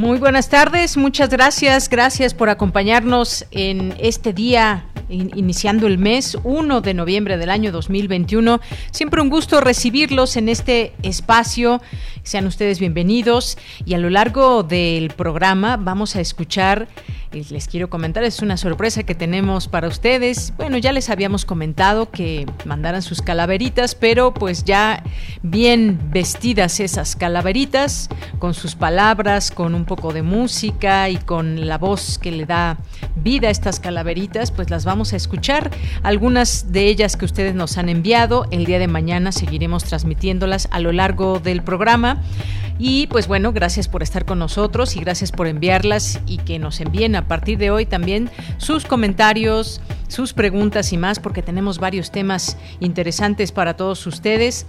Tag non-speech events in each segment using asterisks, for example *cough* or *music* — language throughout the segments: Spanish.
Muy buenas tardes, muchas gracias, gracias por acompañarnos en este día iniciando el mes 1 de noviembre del año 2021. Siempre un gusto recibirlos en este espacio. Sean ustedes bienvenidos y a lo largo del programa vamos a escuchar les quiero comentar, es una sorpresa que tenemos para ustedes. Bueno, ya les habíamos comentado que mandaran sus calaveritas, pero pues ya bien vestidas esas calaveritas, con sus palabras, con un poco de música y con la voz que le da vida a estas calaveritas, pues las vamos a escuchar. Algunas de ellas que ustedes nos han enviado, el día de mañana seguiremos transmitiéndolas a lo largo del programa. Y pues bueno, gracias por estar con nosotros y gracias por enviarlas y que nos envíen a partir de hoy también sus comentarios, sus preguntas y más, porque tenemos varios temas interesantes para todos ustedes.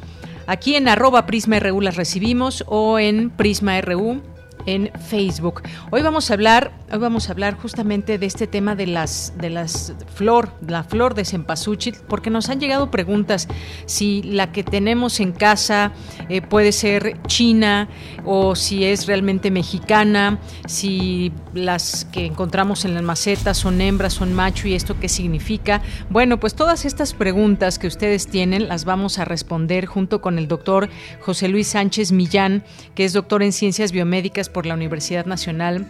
Aquí en arroba Prisma las recibimos o en Prisma RU en Facebook. Hoy vamos a hablar, hoy vamos a hablar justamente de este tema de las de las flor, la flor de cempasúchil, porque nos han llegado preguntas si la que tenemos en casa eh, puede ser china o si es realmente mexicana, si las que encontramos en las macetas son hembras, son macho y esto qué significa. Bueno, pues todas estas preguntas que ustedes tienen las vamos a responder junto con el doctor José Luis Sánchez Millán, que es doctor en ciencias biomédicas por la Universidad Nacional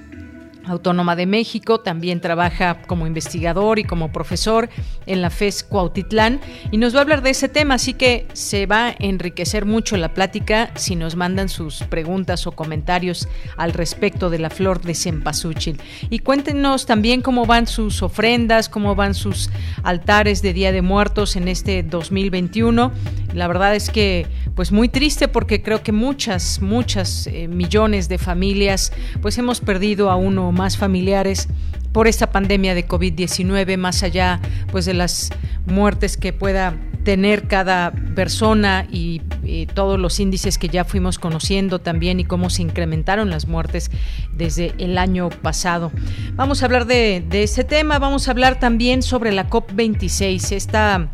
Autónoma de México, también trabaja como investigador y como profesor en la FES Cuautitlán y nos va a hablar de ese tema, así que se va a enriquecer mucho la plática si nos mandan sus preguntas o comentarios al respecto de la flor de cempasúchil. Y cuéntenos también cómo van sus ofrendas, cómo van sus altares de Día de Muertos en este 2021. La verdad es que pues muy triste porque creo que muchas, muchas eh, millones de familias pues hemos perdido a uno familiares por esta pandemia de COVID-19, más allá pues de las muertes que pueda tener cada persona y, todos los índices que ya fuimos conociendo también y cómo se incrementaron las muertes desde el año pasado. Vamos a hablar de, de este tema, vamos a hablar también sobre la COP26, esta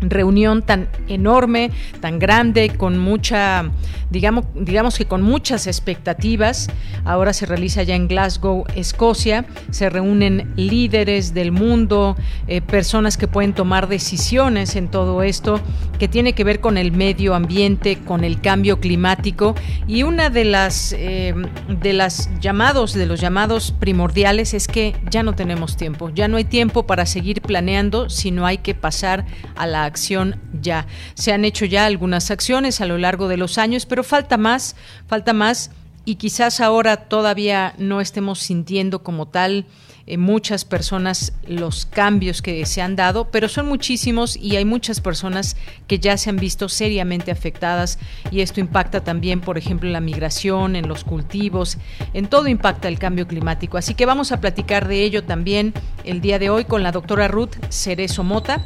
reunión tan enorme, tan grande, con mucha, digamos, digamos que con muchas expectativas. Ahora se realiza ya en Glasgow, Escocia. Se reúnen líderes del mundo, eh, personas que pueden tomar decisiones en todo esto, que tiene que ver con el medio ambiente, con el cambio climático. Y una de las eh, de las llamados, de los llamados primordiales es que ya no tenemos tiempo, ya no hay tiempo para seguir planeando, sino hay que pasar a la acción ya. Se han hecho ya algunas acciones a lo largo de los años, pero falta más, falta más y quizás ahora todavía no estemos sintiendo como tal eh, muchas personas los cambios que se han dado, pero son muchísimos y hay muchas personas que ya se han visto seriamente afectadas y esto impacta también, por ejemplo, en la migración, en los cultivos, en todo impacta el cambio climático. Así que vamos a platicar de ello también el día de hoy con la doctora Ruth Cerezo Mota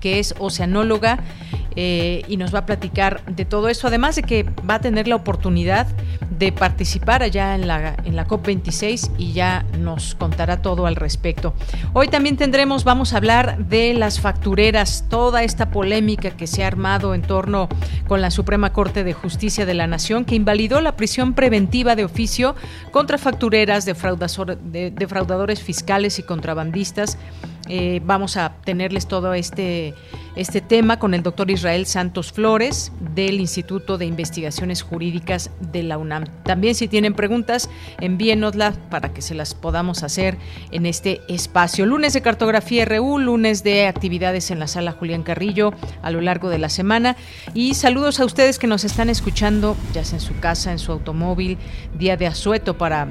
que es oceanóloga eh, y nos va a platicar de todo eso, además de que va a tener la oportunidad de participar allá en la, en la COP26 y ya nos contará todo al respecto. Hoy también tendremos, vamos a hablar de las factureras, toda esta polémica que se ha armado en torno con la Suprema Corte de Justicia de la Nación, que invalidó la prisión preventiva de oficio contra factureras, defraudadores fiscales y contrabandistas Eh, vamos a tenerles todo este este tema con el doctor Israel Santos Flores del Instituto de Investigaciones Jurídicas de la UNAM. También si tienen preguntas, envíenoslas para que se las podamos hacer en este espacio. Lunes de cartografía RU, lunes de actividades en la sala Julián Carrillo a lo largo de la semana y saludos a ustedes que nos están escuchando ya sea en su casa, en su automóvil, día de asueto para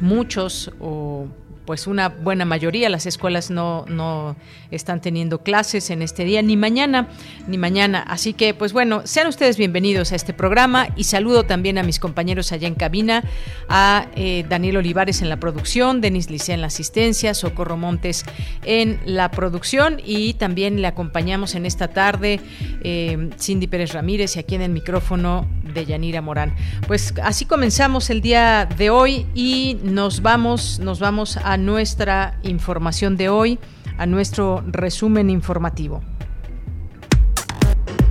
muchos o pues una buena mayoría, las escuelas no, no están teniendo clases en este día, ni mañana, ni mañana. Así que, pues bueno, sean ustedes bienvenidos a este programa y saludo también a mis compañeros allá en cabina, a eh, Daniel Olivares en la producción, Denis Licea en la asistencia, Socorro Montes en la producción y también le acompañamos en esta tarde eh, Cindy Pérez Ramírez y aquí en el micrófono de Yanira Morán. Pues así comenzamos el día de hoy y nos vamos, nos vamos a nuestra información de hoy, a nuestro resumen informativo.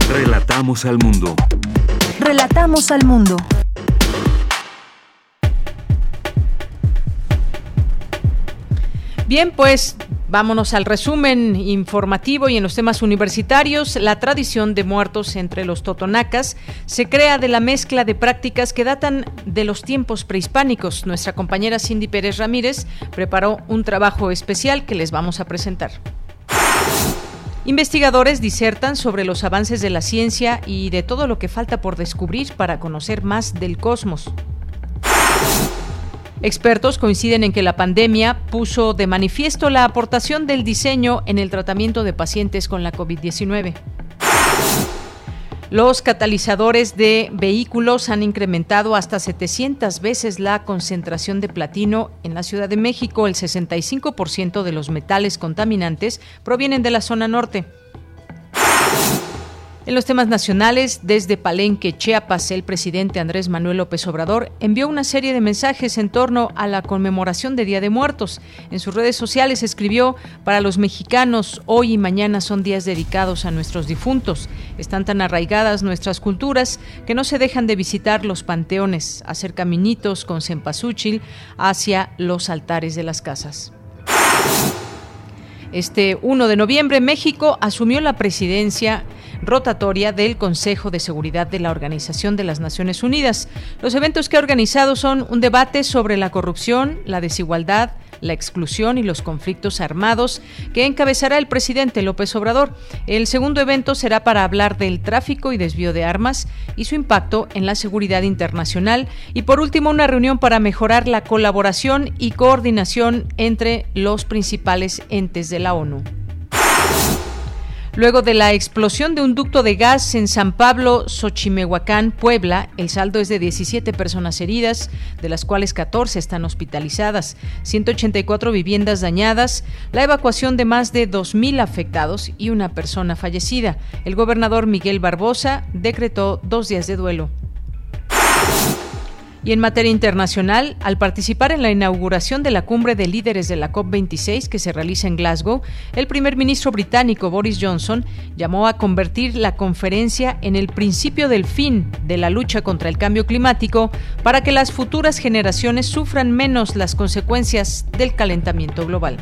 Relatamos al mundo. Relatamos al mundo. Bien, pues Vámonos al resumen informativo y en los temas universitarios. La tradición de muertos entre los totonacas se crea de la mezcla de prácticas que datan de los tiempos prehispánicos. Nuestra compañera Cindy Pérez Ramírez preparó un trabajo especial que les vamos a presentar. Investigadores disertan sobre los avances de la ciencia y de todo lo que falta por descubrir para conocer más del cosmos. Expertos coinciden en que la pandemia puso de manifiesto la aportación del diseño en el tratamiento de pacientes con la COVID-19. Los catalizadores de vehículos han incrementado hasta 700 veces la concentración de platino en la Ciudad de México. El 65% de los metales contaminantes provienen de la zona norte. En los temas nacionales, desde Palenque, Chiapas, el presidente Andrés Manuel López Obrador envió una serie de mensajes en torno a la conmemoración de Día de Muertos. En sus redes sociales escribió, para los mexicanos, hoy y mañana son días dedicados a nuestros difuntos. Están tan arraigadas nuestras culturas que no se dejan de visitar los panteones, hacer caminitos con cempasúchil hacia los altares de las casas. Este 1 de noviembre, México asumió la presidencia rotatoria del Consejo de Seguridad de la Organización de las Naciones Unidas. Los eventos que ha organizado son un debate sobre la corrupción, la desigualdad, la exclusión y los conflictos armados que encabezará el presidente López Obrador. El segundo evento será para hablar del tráfico y desvío de armas y su impacto en la seguridad internacional y por último una reunión para mejorar la colaboración y coordinación entre los principales entes de la ONU. Luego de la explosión de un ducto de gas en San Pablo, Xochimehuacán, Puebla, el saldo es de 17 personas heridas, de las cuales 14 están hospitalizadas, 184 viviendas dañadas, la evacuación de más de 2.000 afectados y una persona fallecida. El gobernador Miguel Barbosa decretó dos días de duelo. Y en materia internacional, al participar en la inauguración de la cumbre de líderes de la COP26 que se realiza en Glasgow, el primer ministro británico Boris Johnson llamó a convertir la conferencia en el principio del fin de la lucha contra el cambio climático para que las futuras generaciones sufran menos las consecuencias del calentamiento global.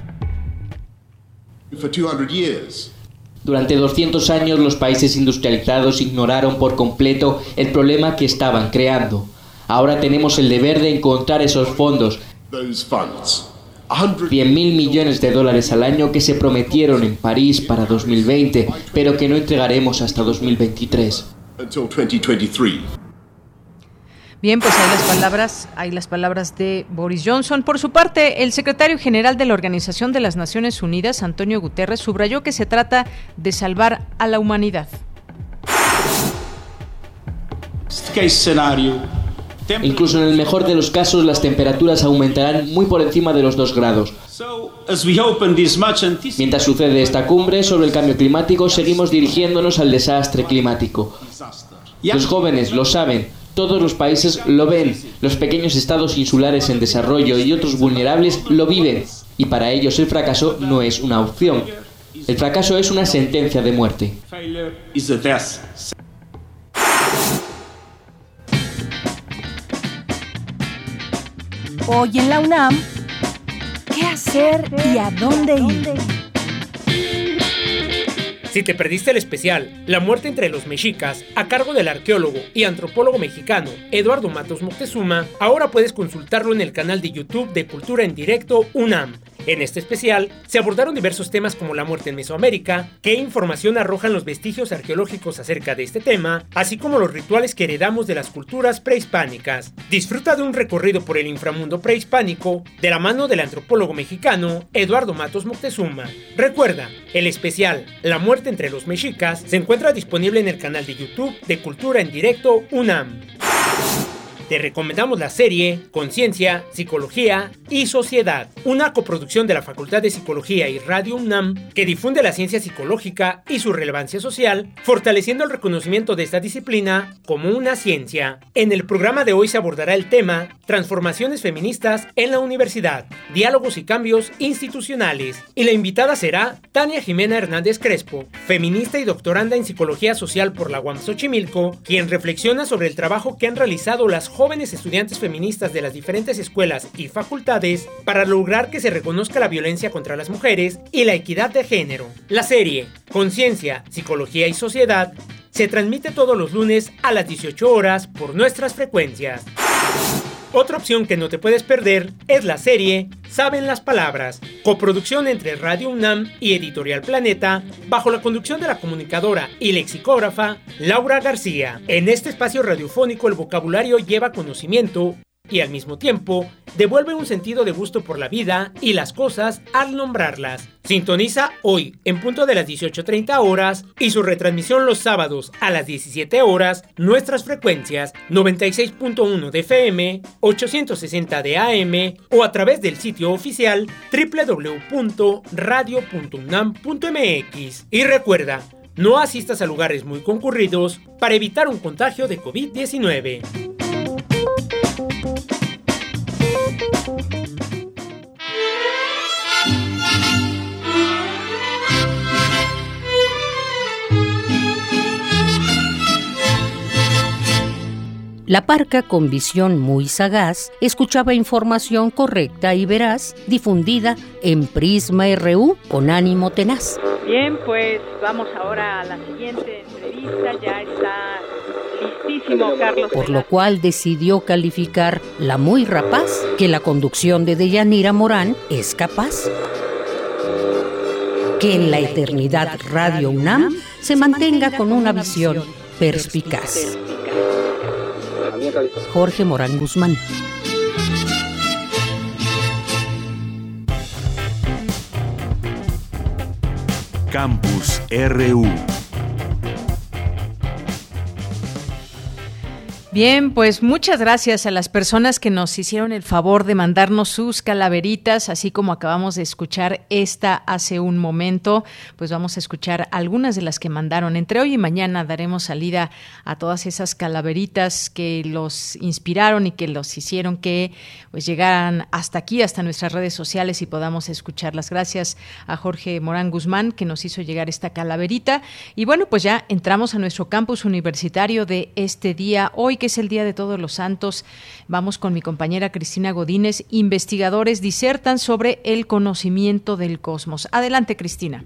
Durante 200 años los países industrializados ignoraron por completo el problema que estaban creando Ahora tenemos el deber de encontrar esos fondos. 100 mil millones de dólares al año que se prometieron en París para 2020, pero que no entregaremos hasta 2023. Bien, pues hay las palabras, hay las palabras de Boris Johnson. Por su parte, el secretario general de la Organización de las Naciones Unidas, Antonio Guterres, subrayó que se trata de salvar a la humanidad. Este escenario Incluso en el mejor de los casos las temperaturas aumentarán muy por encima de los 2 grados. Mientras sucede esta cumbre sobre el cambio climático, seguimos dirigiéndonos al desastre climático. Los jóvenes lo saben, todos los países lo ven, los pequeños estados insulares en desarrollo y otros vulnerables lo viven, y para ellos el fracaso no es una opción. El fracaso es una sentencia de muerte. Hoy en la UNAM, ¿qué hacer y a dónde ir? Si te perdiste el especial La muerte entre los mexicas, a cargo del arqueólogo y antropólogo mexicano Eduardo Matos Moctezuma, ahora puedes consultarlo en el canal de YouTube de Cultura en Directo UNAM en este especial se abordaron diversos temas como la muerte en Mesoamérica, qué información arrojan los vestigios arqueológicos acerca de este tema, así como los rituales que heredamos de las culturas prehispánicas. Disfruta de un recorrido por el inframundo prehispánico de la mano del antropólogo mexicano Eduardo Matos Moctezuma. Recuerda, el especial La muerte entre los mexicas se encuentra disponible en el canal de YouTube de Cultura en Directo UNAM. Te recomendamos la serie Conciencia, Psicología y Sociedad, una coproducción de la Facultad de Psicología y Radio UNAM que difunde la ciencia psicológica y su relevancia social, fortaleciendo el reconocimiento de esta disciplina como una ciencia. En el programa de hoy se abordará el tema Transformaciones feministas en la universidad, diálogos y cambios institucionales, y la invitada será Tania Jimena Hernández Crespo, feminista y doctoranda en Psicología Social por la UAM Xochimilco, quien reflexiona sobre el trabajo que han realizado las jóvenes estudiantes feministas de las diferentes escuelas y facultades para lograr que se reconozca la violencia contra las mujeres y la equidad de género. La serie Conciencia, Psicología y Sociedad se transmite todos los lunes a las 18 horas por nuestras frecuencias. Otra opción que no te puedes perder es la serie Saben las Palabras, coproducción entre Radio UNAM y Editorial Planeta, bajo la conducción de la comunicadora y lexicógrafa Laura García. En este espacio radiofónico el vocabulario lleva conocimiento y al mismo tiempo devuelve un sentido de gusto por la vida y las cosas al nombrarlas. Sintoniza hoy en punto de las 18.30 horas y su retransmisión los sábados a las 17 horas nuestras frecuencias 96.1 de FM, 860 de AM o a través del sitio oficial www.radio.unam.mx. Y recuerda, no asistas a lugares muy concurridos para evitar un contagio de COVID-19. La parca, con visión muy sagaz, escuchaba información correcta y veraz difundida en Prisma RU con ánimo tenaz. Bien, pues vamos ahora a la siguiente entrevista. Ya está Carlos. Por lo cual decidió calificar la muy rapaz que la conducción de Deyanira Morán es capaz. Que en la eternidad Radio UNAM se mantenga con una visión perspicaz. Jorge Morán Guzmán. Campus RU. Bien, pues muchas gracias a las personas que nos hicieron el favor de mandarnos sus calaveritas, así como acabamos de escuchar esta hace un momento, pues vamos a escuchar algunas de las que mandaron. Entre hoy y mañana daremos salida a todas esas calaveritas que los inspiraron y que los hicieron que pues llegaran hasta aquí, hasta nuestras redes sociales y podamos escucharlas. Gracias a Jorge Morán Guzmán que nos hizo llegar esta calaverita. Y bueno, pues ya entramos a nuestro campus universitario de este día hoy que es el Día de Todos los Santos. Vamos con mi compañera Cristina Godínez. Investigadores disertan sobre el conocimiento del cosmos. Adelante, Cristina.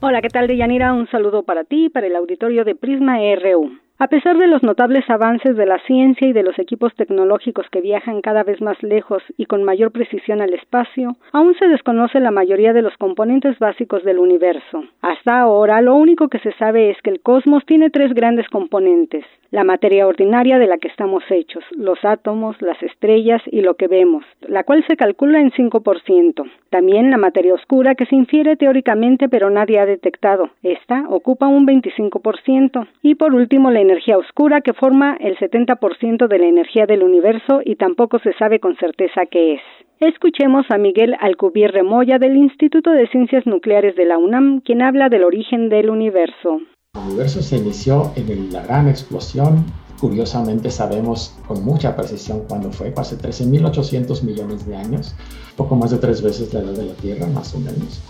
Hola, ¿qué tal, Deyanira? Un saludo para ti y para el auditorio de Prisma RU. A pesar de los notables avances de la ciencia y de los equipos tecnológicos que viajan cada vez más lejos y con mayor precisión al espacio, aún se desconoce la mayoría de los componentes básicos del universo. Hasta ahora, lo único que se sabe es que el cosmos tiene tres grandes componentes, la materia ordinaria de la que estamos hechos, los átomos, las estrellas y lo que vemos, la cual se calcula en 5%. También la materia oscura que se infiere teóricamente pero nadie ha detectado. Esta ocupa un 25%. Y por último la energía oscura que forma el 70% de la energía del universo y tampoco se sabe con certeza qué es. Escuchemos a Miguel Alcubierre Moya del Instituto de Ciencias Nucleares de la UNAM, quien habla del origen del universo. El universo se inició en la gran explosión. Curiosamente sabemos con mucha precisión cuándo fue, hace 13.800 millones de años, poco más de tres veces la edad de la Tierra, más o menos.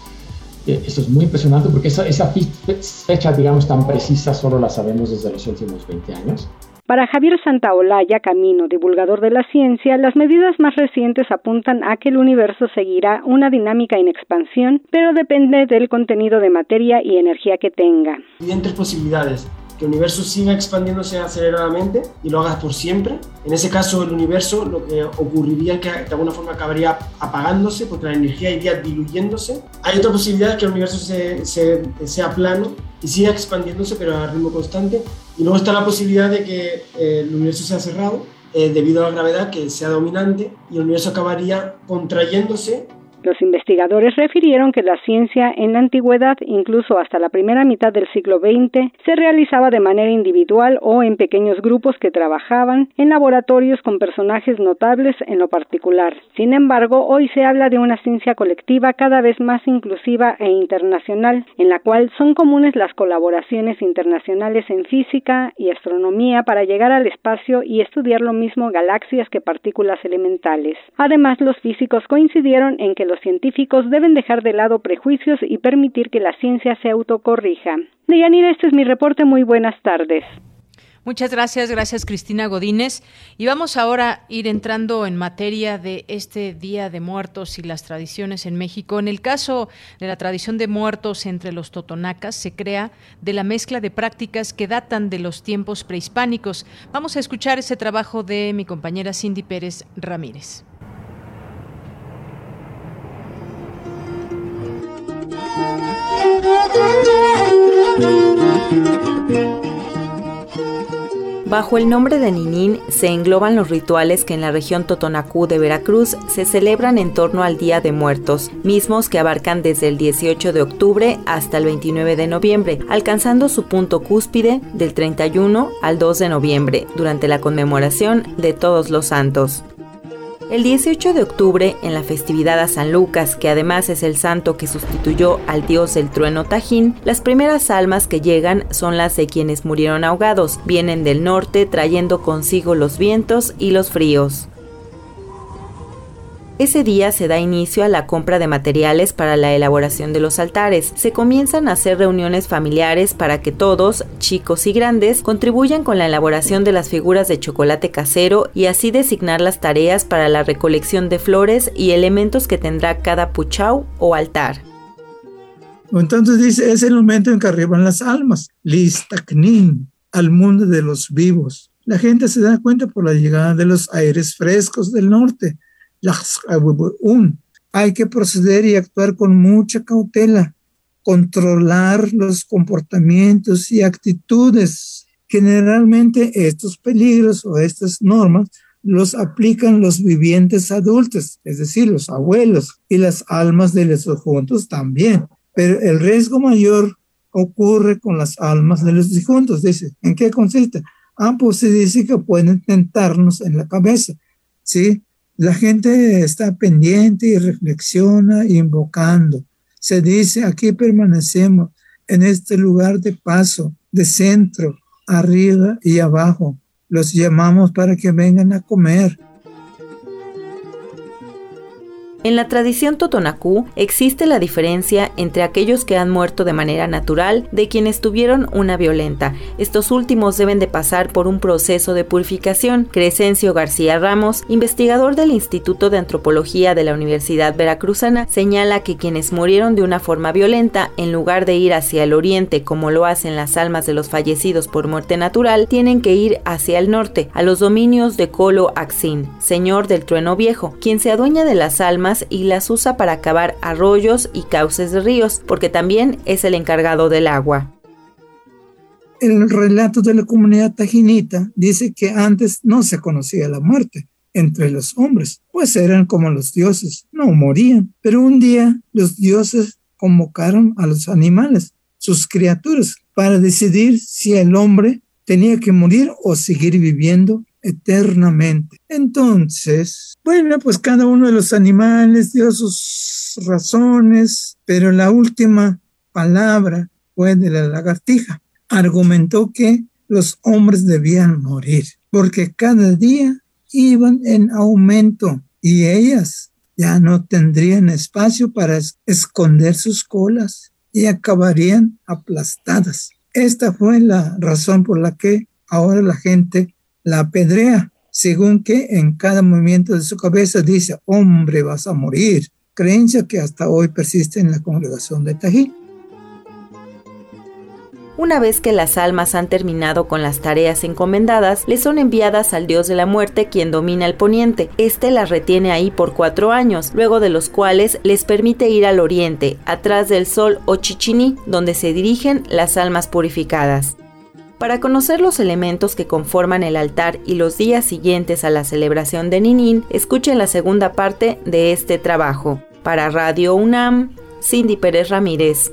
Eh, Esto es muy impresionante porque esa, esa fecha, digamos, tan precisa solo la sabemos desde los últimos 20 años. Para Javier Santaolalla Camino, divulgador de la ciencia, las medidas más recientes apuntan a que el universo seguirá una dinámica en expansión, pero depende del contenido de materia y energía que tenga. Hay tres posibilidades que universo siga expandiéndose aceleradamente y lo haga por siempre. En ese caso, el universo lo que ocurriría es que de alguna forma acabaría apagándose porque la energía iría diluyéndose. Hay otra posibilidad que el universo se, sea plano y siga expandiéndose pero a ritmo constante. Y luego está la posibilidad de que eh, el universo sea cerrado eh, debido a la gravedad que sea dominante y el universo acabaría contrayéndose los investigadores refirieron que la ciencia en la antigüedad, incluso hasta la primera mitad del siglo XX, se realizaba de manera individual o en pequeños grupos que trabajaban en laboratorios con personajes notables en lo particular. Sin embargo, hoy se habla de una ciencia colectiva cada vez más inclusiva e internacional, en la cual son comunes las colaboraciones internacionales en física y astronomía para llegar al espacio y estudiar lo mismo galaxias que partículas elementales. Además, los físicos coincidieron en que los científicos deben dejar de lado prejuicios y permitir que la ciencia se autocorrija. Deyanira, este es mi reporte. Muy buenas tardes. Muchas gracias, gracias Cristina Godínez. Y vamos ahora a ir entrando en materia de este Día de Muertos y las tradiciones en México. En el caso de la tradición de muertos entre los totonacas, se crea de la mezcla de prácticas que datan de los tiempos prehispánicos. Vamos a escuchar ese trabajo de mi compañera Cindy Pérez Ramírez. Bajo el nombre de Ninín se engloban los rituales que en la región Totonacú de Veracruz se celebran en torno al Día de Muertos, mismos que abarcan desde el 18 de octubre hasta el 29 de noviembre, alcanzando su punto cúspide del 31 al 2 de noviembre, durante la conmemoración de Todos los Santos. El 18 de octubre, en la festividad a San Lucas, que además es el santo que sustituyó al dios del trueno Tajín, las primeras almas que llegan son las de quienes murieron ahogados, vienen del norte trayendo consigo los vientos y los fríos. Ese día se da inicio a la compra de materiales para la elaboración de los altares. Se comienzan a hacer reuniones familiares para que todos, chicos y grandes, contribuyan con la elaboración de las figuras de chocolate casero y así designar las tareas para la recolección de flores y elementos que tendrá cada puchau o altar. Entonces dice, es el momento en que arriban las almas, listacnin, al mundo de los vivos. La gente se da cuenta por la llegada de los aires frescos del norte, hay que proceder y actuar con mucha cautela, controlar los comportamientos y actitudes. Generalmente estos peligros o estas normas los aplican los vivientes adultos, es decir, los abuelos y las almas de los difuntos también. Pero el riesgo mayor ocurre con las almas de los difuntos. Dice, ¿en qué consiste? Ah, pues se dice que pueden tentarnos en la cabeza, ¿sí? La gente está pendiente y reflexiona invocando. Se dice, aquí permanecemos en este lugar de paso, de centro, arriba y abajo. Los llamamos para que vengan a comer. En la tradición totonacú existe la diferencia entre aquellos que han muerto de manera natural de quienes tuvieron una violenta. Estos últimos deben de pasar por un proceso de purificación. Crescencio García Ramos, investigador del Instituto de Antropología de la Universidad Veracruzana, señala que quienes murieron de una forma violenta, en lugar de ir hacia el oriente como lo hacen las almas de los fallecidos por muerte natural, tienen que ir hacia el norte, a los dominios de Colo Axin, señor del trueno viejo, quien se adueña de las almas y las usa para cavar arroyos y cauces de ríos, porque también es el encargado del agua. El relato de la comunidad tajinita dice que antes no se conocía la muerte entre los hombres, pues eran como los dioses, no morían. Pero un día los dioses convocaron a los animales, sus criaturas, para decidir si el hombre tenía que morir o seguir viviendo eternamente. Entonces, bueno, pues cada uno de los animales dio sus razones, pero la última palabra fue de la lagartija. Argumentó que los hombres debían morir, porque cada día iban en aumento y ellas ya no tendrían espacio para esconder sus colas y acabarían aplastadas. Esta fue la razón por la que ahora la gente la apedrea, según que en cada movimiento de su cabeza dice, hombre, vas a morir, creencia que hasta hoy persiste en la congregación de Tají. Una vez que las almas han terminado con las tareas encomendadas, le son enviadas al dios de la muerte quien domina el poniente. Este las retiene ahí por cuatro años, luego de los cuales les permite ir al oriente, atrás del sol o chichiní, donde se dirigen las almas purificadas. Para conocer los elementos que conforman el altar y los días siguientes a la celebración de Ninín, escuchen la segunda parte de este trabajo. Para Radio UNAM, Cindy Pérez Ramírez.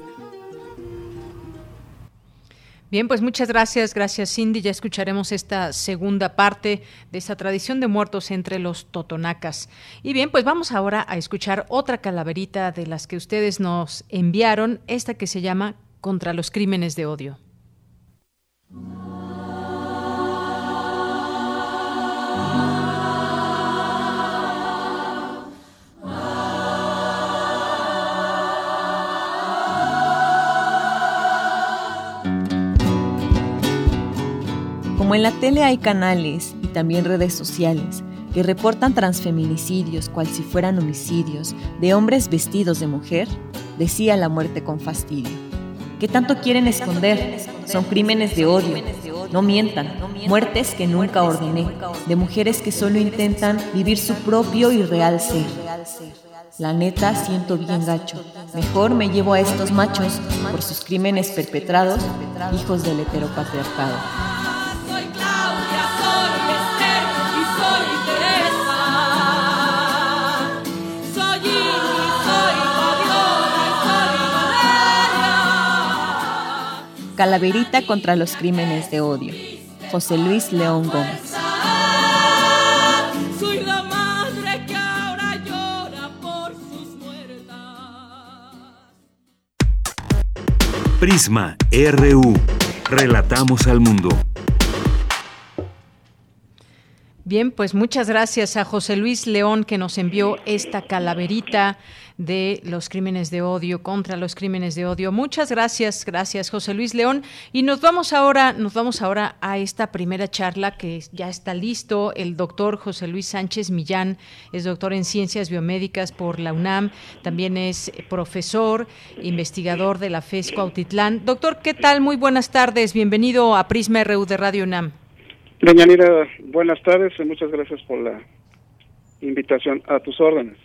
Bien, pues muchas gracias, gracias Cindy. Ya escucharemos esta segunda parte de esa tradición de muertos entre los totonacas. Y bien, pues vamos ahora a escuchar otra calaverita de las que ustedes nos enviaron, esta que se llama Contra los Crímenes de Odio. Como en la tele hay canales y también redes sociales que reportan transfeminicidios cual si fueran homicidios de hombres vestidos de mujer, decía la muerte con fastidio. ¿Qué tanto quieren esconder? Son crímenes de odio. No mientan. Muertes que nunca ordené. De mujeres que solo intentan vivir su propio y real ser. La neta siento bien gacho. Mejor me llevo a estos machos por sus crímenes perpetrados, hijos del heteropatriarcado. Calaverita contra los crímenes de odio. José Luis León Gómez. Prisma RU. Relatamos al mundo. Bien, pues muchas gracias a José Luis León que nos envió esta calaverita de los crímenes de odio, contra los crímenes de odio. Muchas gracias, gracias José Luis León. Y nos vamos ahora, nos vamos ahora a esta primera charla que ya está listo. El doctor José Luis Sánchez Millán es doctor en ciencias biomédicas por la UNAM, también es profesor, investigador de la FESCO Autitlán. Doctor, ¿qué tal? Muy buenas tardes. Bienvenido a Prisma RU de Radio UNAM. Doña buenas tardes y muchas gracias por la invitación a tus órdenes.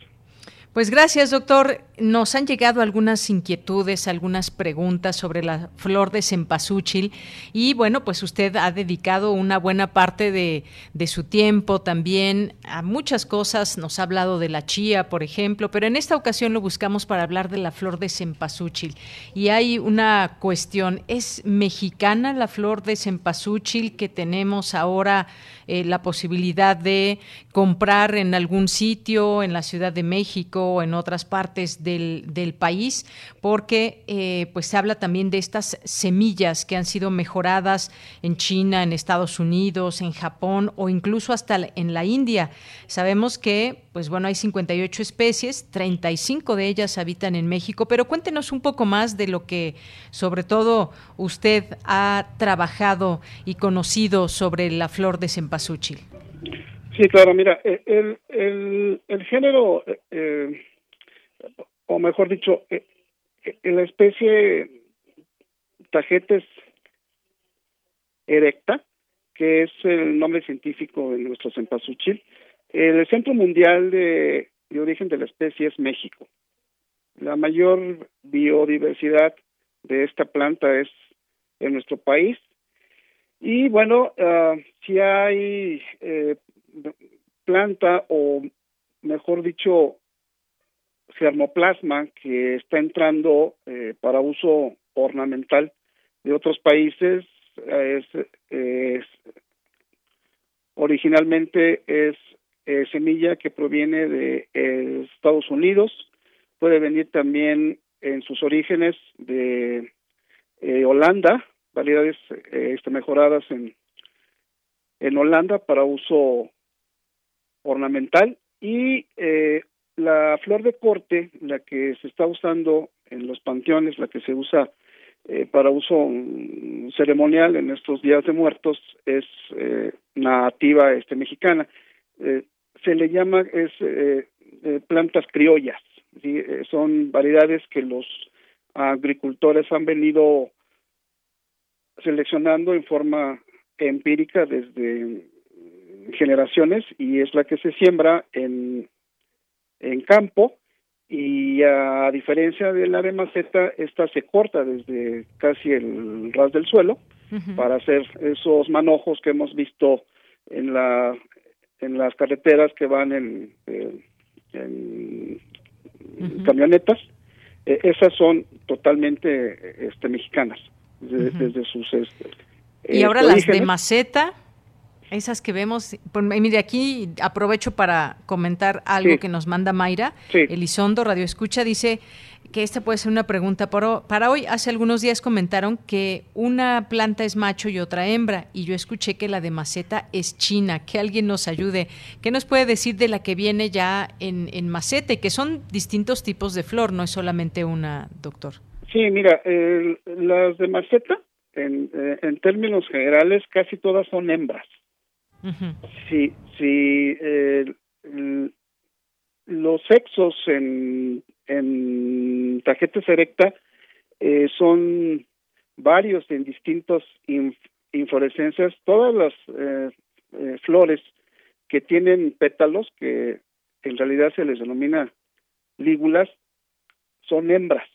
Pues gracias, doctor. Nos han llegado algunas inquietudes, algunas preguntas sobre la flor de cempasúchil y bueno, pues usted ha dedicado una buena parte de, su tiempo también a muchas cosas. Nos ha hablado de la chía, por ejemplo, pero en esta ocasión lo buscamos para hablar de la flor de cempasúchil. Y hay una cuestión, ¿es mexicana la flor de cempasúchil que tenemos ahora? Eh, la posibilidad de comprar en algún sitio, en la Ciudad de México o en otras partes del, del país, porque eh, pues se habla también de estas semillas que han sido mejoradas en China, en Estados Unidos, en Japón o incluso hasta en la India. Sabemos que pues bueno, hay 58 especies, 35 de ellas habitan en México, pero cuéntenos un poco más de lo que sobre todo usted ha trabajado y conocido sobre la flor de cempasúchil. Sí, claro, mira, eh, el, el, el género, eh, eh, o mejor dicho, la especie Tagetes erecta, que es el nombre científico de nuestro cempasúchil, el Centro Mundial de, Origen de la Especie es México. La mayor biodiversidad de esta planta es en nuestro país. Y bueno, uh, si hay eh, planta o, mejor dicho, germoplasma que está entrando eh, para uso ornamental de otros países, es, originalmente es eh, semilla que proviene de eh, Estados Unidos, puede venir también en sus orígenes de eh, Holanda, variedades este, mejoradas en, en Holanda para uso ornamental y la flor de corte, la que se está usando en los panteones, la que se usa eh, para uso ceremonial en estos días de muertos es nativa este mexicana. se le llama es plantas criollas, son variedades que los agricultores han venido seleccionando en forma empírica desde generaciones y es la que se siembra en, en campo y a diferencia de la de maceta, esta se corta desde casi el ras del suelo para hacer esos manojos que hemos visto en la en las carreteras que van en, en, camionetas. E, esas son totalmente este, mexicanas desde sus este, y ahora las de maceta esas que vemos, pues, mire, aquí aprovecho para comentar algo que nos manda Mayra. Elizondo, Radio Escucha, dice que esta puede ser una pregunta para hoy. Hace algunos días comentaron que una planta es macho y otra hembra, y yo escuché que la de maceta es china. Que alguien nos ayude. ¿Qué nos puede decir de la que viene ya en, en maceta y que son distintos tipos de flor, no es solamente una, doctor? Sí, mira, las de maceta, en, eh, en términos generales, casi todas son hembras. Sí, sí, los sexos en, en tarjetas erecta eh, son varios en distintos inflorescencias. Todas las eh, eh, flores que tienen pétalos, que en realidad se les denomina lígulas, son hembras.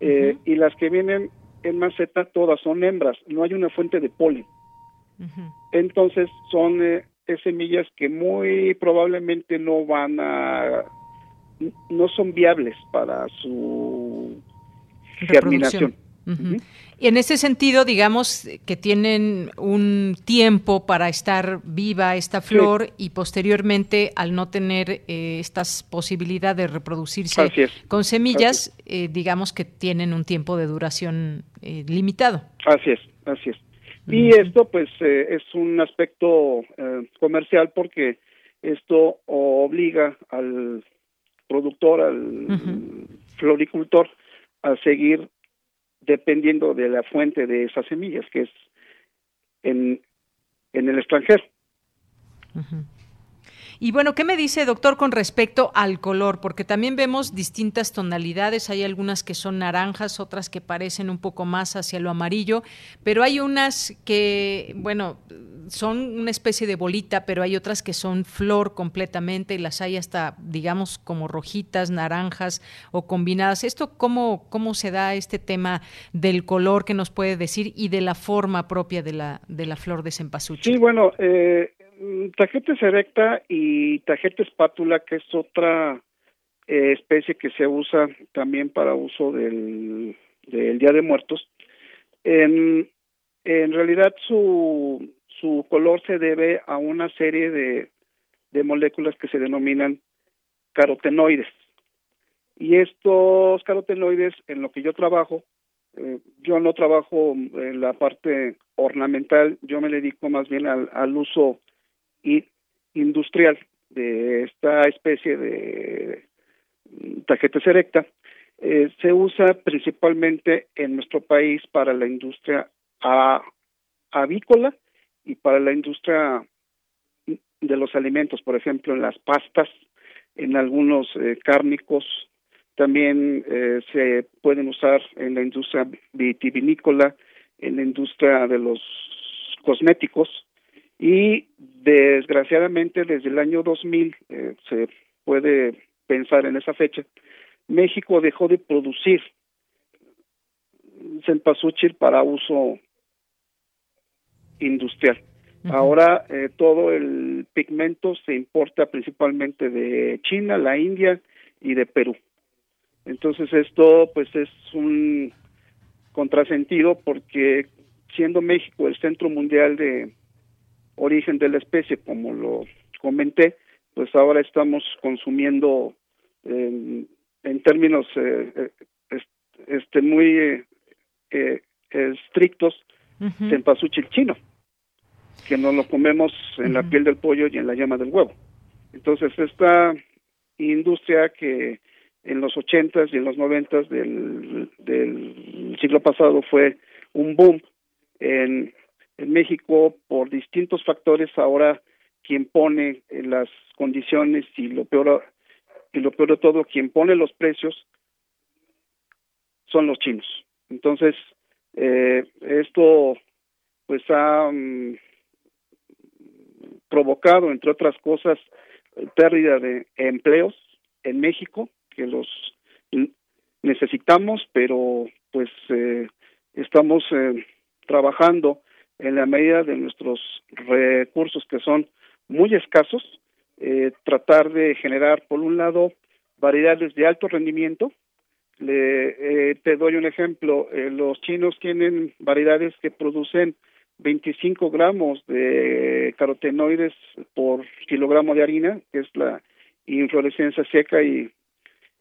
y las que vienen en maceta, todas son hembras. No hay una fuente de polen. Entonces son eh, semillas que muy probablemente no van a, no son viables para su germinación. Y en ese sentido, digamos que tienen un tiempo para estar viva esta flor y posteriormente, al no tener eh, estas posibilidades de reproducirse con semillas, eh, digamos que tienen un tiempo de duración limitado. Así es, así es. Y esto pues eh, es un aspecto eh, comercial porque esto obliga al productor, al floricultor, a seguir dependiendo de la fuente de esas semillas, que es en, en el extranjero. Y bueno, ¿qué me dice, doctor, con respecto al color? Porque también vemos distintas tonalidades, hay algunas que son naranjas, otras que parecen un poco más hacia lo amarillo, pero hay unas que, bueno, son una especie de bolita, pero hay otras que son flor completamente y las hay hasta, digamos, como rojitas, naranjas o combinadas. ¿Esto cómo, cómo se da este tema del color que nos puede decir y de la forma propia de la, de la flor de cempasúchil? Sí, bueno, eh, Mm, tajete erecta y tajete espátula, que es otra eh, especie que se usa también para uso del, Día de Muertos. En, en realidad su, su color se debe a una serie de, moléculas que se denominan carotenoides. Y estos carotenoides, en lo que yo trabajo, eh, yo no trabajo en la parte ornamental, yo me dedico más bien al, al uso industrial de esta especie de tarjeta erecta eh, se usa principalmente en nuestro país para la industria avícola y para la industria de los alimentos, por ejemplo, en las pastas, en algunos eh, cárnicos, también eh, se pueden usar en la industria vitivinícola, en la industria de los cosméticos, y desgraciadamente desde el año 2000 eh, se puede pensar en esa fecha México dejó de producir cempasúchil para uso industrial. Ahora eh, todo el pigmento se importa principalmente de China, la India y de Perú. Entonces esto pues es un contrasentido porque siendo México el centro mundial de origen de la especie, como lo comenté, pues ahora estamos consumiendo en términos eh, eh, este muy eh, estrictos uh chino, que no lo comemos en la piel del pollo y en la llama del huevo. Entonces esta industria que en los ochentas y en los noventas del, del siglo pasado fue un boom en, en México por distintos factores. Ahora quien pone las condiciones y lo peor y lo peor de todo quien pone los precios son los chinos. Entonces eh, esto pues ha mm, provocado entre otras cosas pérdida de empleos en México que los necesitamos, pero pues eh, estamos eh, trabajando en la medida de nuestros recursos que son muy escasos, eh, tratar de generar, por un lado, variedades de alto rendimiento. Le, te doy un ejemplo, los chinos tienen variedades que producen 25 gramos de carotenoides por kilogramo de harina, que es la inflorescencia seca y,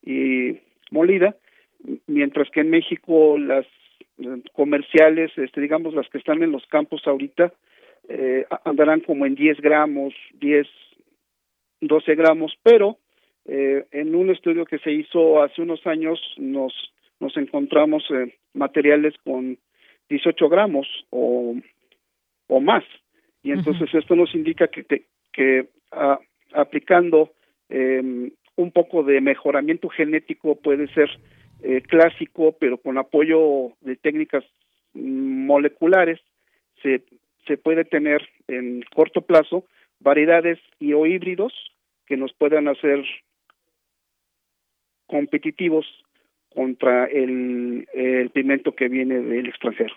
y molida, mientras que en México las comerciales, este, digamos las que están en los campos ahorita, eh, andarán como en 10 gramos, 10, 12 gramos, pero eh, en un estudio que se hizo hace unos años nos, nos encontramos eh, materiales con 18 gramos o, o más. Y entonces esto nos indica que, que, aplicando eh, un poco de mejoramiento genético puede ser eh, clásico, pero con apoyo de técnicas moleculares, se, se puede tener en corto plazo variedades y o híbridos que nos puedan hacer competitivos contra el, el pigmento que viene del extranjero.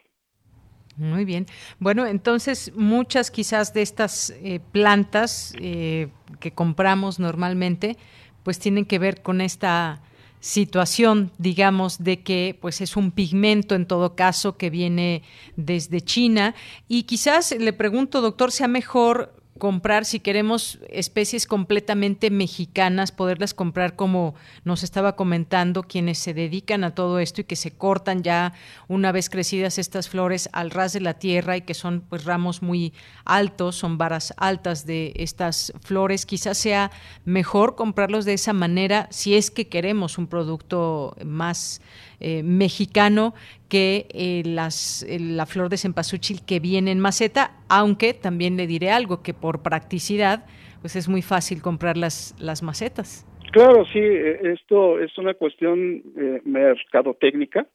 Muy bien. Bueno, entonces muchas quizás de estas eh, plantas eh, que compramos normalmente, pues tienen que ver con esta situación, digamos, de que pues es un pigmento en todo caso que viene desde China. Y quizás le pregunto, doctor, sea mejor comprar, si queremos especies completamente mexicanas, poderlas comprar como nos estaba comentando quienes se dedican a todo esto y que se cortan ya una vez crecidas estas flores al ras de la tierra y que son pues ramos muy altos, son varas altas de estas flores, quizás sea mejor comprarlos de esa manera si es que queremos un producto más eh, mexicano que eh, las, eh, la flor de cempasúchil que viene en maceta, aunque también le diré algo, que por practicidad pues es muy fácil comprar las, las macetas. Claro, sí, esto es una cuestión eh, mercadotécnica.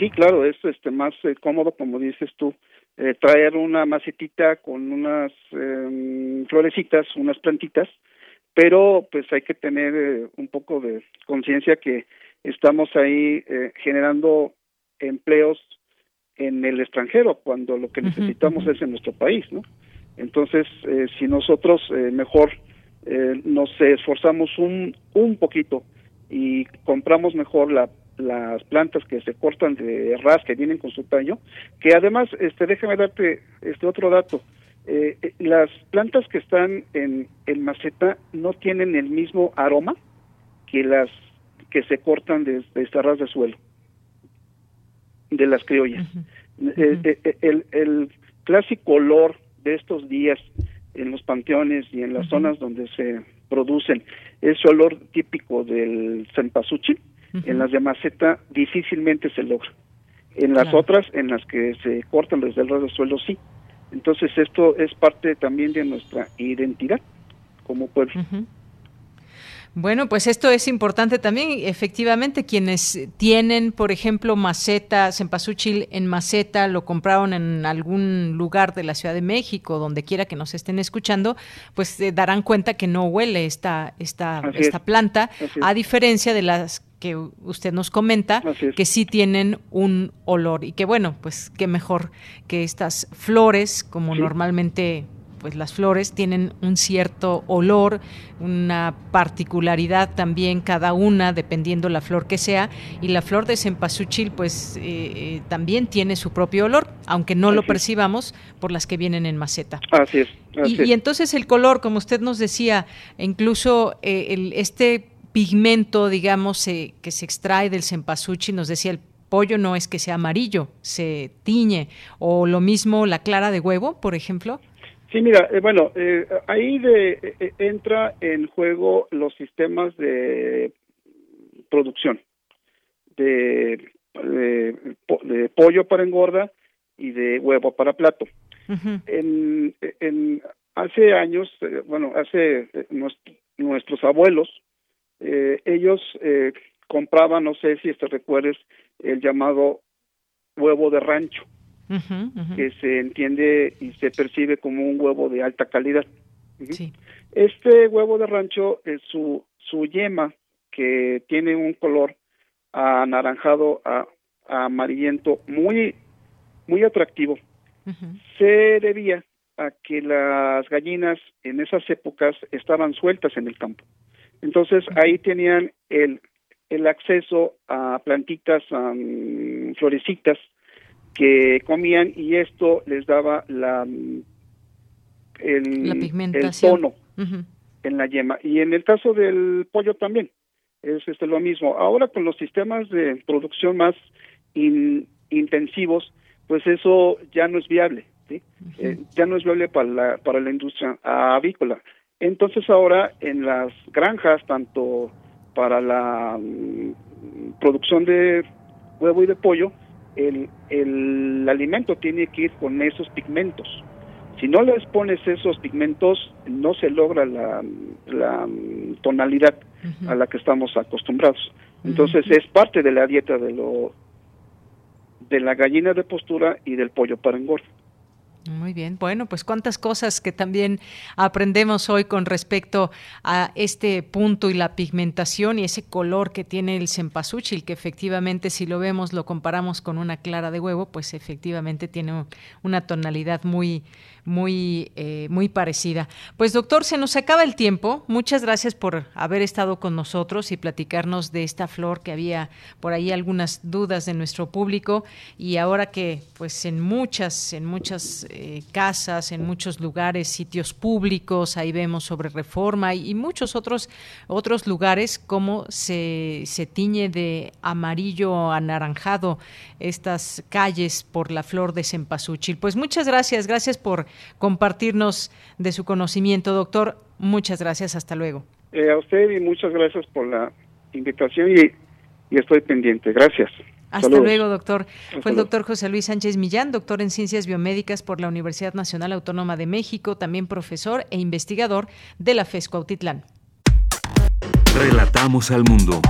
Sí, claro, es este más cómodo, como dices tú, traer una macetita con unas em, florecitas, unas plantitas, pero pues hay que tener un poco de conciencia que estamos ahí eh, generando empleos en el extranjero cuando lo que necesitamos es en nuestro país, ¿no? Entonces, eh, si nosotros eh, mejor nos esforzamos un, un poquito y compramos mejor la, las plantas que se cortan de ras que vienen con su tallo, que además, este, déjame darte este otro dato, las plantas que están en, en maceta no tienen el mismo aroma que las que se cortan desde de ras de suelo de las criollas. Eh, eh, eh, el, el, clásico olor de estos días en los panteones y en las zonas donde se producen ese olor típico del cempasúchil, en las de maceta difícilmente se logra. En las otras, en las que se cortan desde el ras de suelo, sí. Entonces esto es parte también de nuestra identidad como pueblo. Bueno, pues esto es importante también. Efectivamente, quienes tienen, por ejemplo, maceta, cempasúchil en maceta, lo compraron en algún lugar de la Ciudad de México, donde quiera que nos estén escuchando, pues se darán cuenta que no huele esta, esta, esta planta, a diferencia de las que usted nos comenta, que sí tienen un olor. Y que bueno, pues qué mejor que estas flores, como normalmente pues las flores tienen un cierto olor, una particularidad también cada una, dependiendo la flor que sea, y la flor de cempasúchil pues eh, eh, también tiene su propio olor, aunque no lo percibamos por las que vienen en maceta. Así es. y, entonces el color, como usted nos decía, incluso eh, el, este pigmento, digamos, que se extrae del cempasúchil, nos decía el pollo no es que sea amarillo, se tiñe, o lo mismo la clara de huevo, por ejemplo. Sí, mira, eh, bueno, eh, ahí de, eh, entra en juego los sistemas de producción, de de, pollo para engorda y de huevo para plato. en, en, hace años, eh, bueno, hace eh, nuestros abuelos, eh, ellos compraban, no sé si te recuerdes, el llamado huevo de rancho, que se entiende y se percibe como un huevo de alta calidad. Este huevo de rancho, es su, su yema, que tiene un color anaranjado a, amarillento muy, muy atractivo, se debía a que las gallinas en esas épocas estaban sueltas en el campo. Entonces ahí tenían el, el acceso a plantitas, um, florecitas que comían y esto les daba la, el, el tono en la yema. Y en el caso del pollo también es este, lo mismo. Ahora con los sistemas de producción más intensivos, pues eso ya no es viable. Eh, ya no es viable para la, para la industria avícola. Entonces ahora en las granjas, tanto para la mm, producción de huevo y de pollo, el, el alimento tiene que ir con esos pigmentos. Si no les pones esos pigmentos, no se logra la, la mm, tonalidad a la que estamos acostumbrados. Entonces es parte de la dieta de lo de la gallina de postura y del pollo para engorda. Muy bien, bueno, pues cuántas cosas que también aprendemos hoy con respecto a este punto y la pigmentación y ese color que tiene el cempasúchil, que efectivamente si lo vemos, lo comparamos con una clara de huevo, pues efectivamente tiene una tonalidad muy, muy, eh, muy parecida. Pues doctor, se nos acaba el tiempo. Muchas gracias por haber estado con nosotros y platicarnos de esta flor que había por ahí algunas dudas de nuestro público y ahora que pues en muchas, en muchas eh, casas, en muchos lugares, sitios públicos, ahí vemos sobre reforma y, muchos otros, otros lugares cómo se, se tiñe de amarillo anaranjado estas calles por la flor de cempasúchil. Pues muchas gracias, gracias por compartirnos de su conocimiento, doctor. Muchas gracias, hasta luego. Eh, a usted y muchas gracias por la invitación y, estoy pendiente. Gracias. Hasta luego, doctor. Fue el doctor José Luis Sánchez Millán, doctor en Ciencias Biomédicas por la Universidad Nacional Autónoma de México, también profesor e investigador de la FESCO Autitlán. Relatamos al mundo.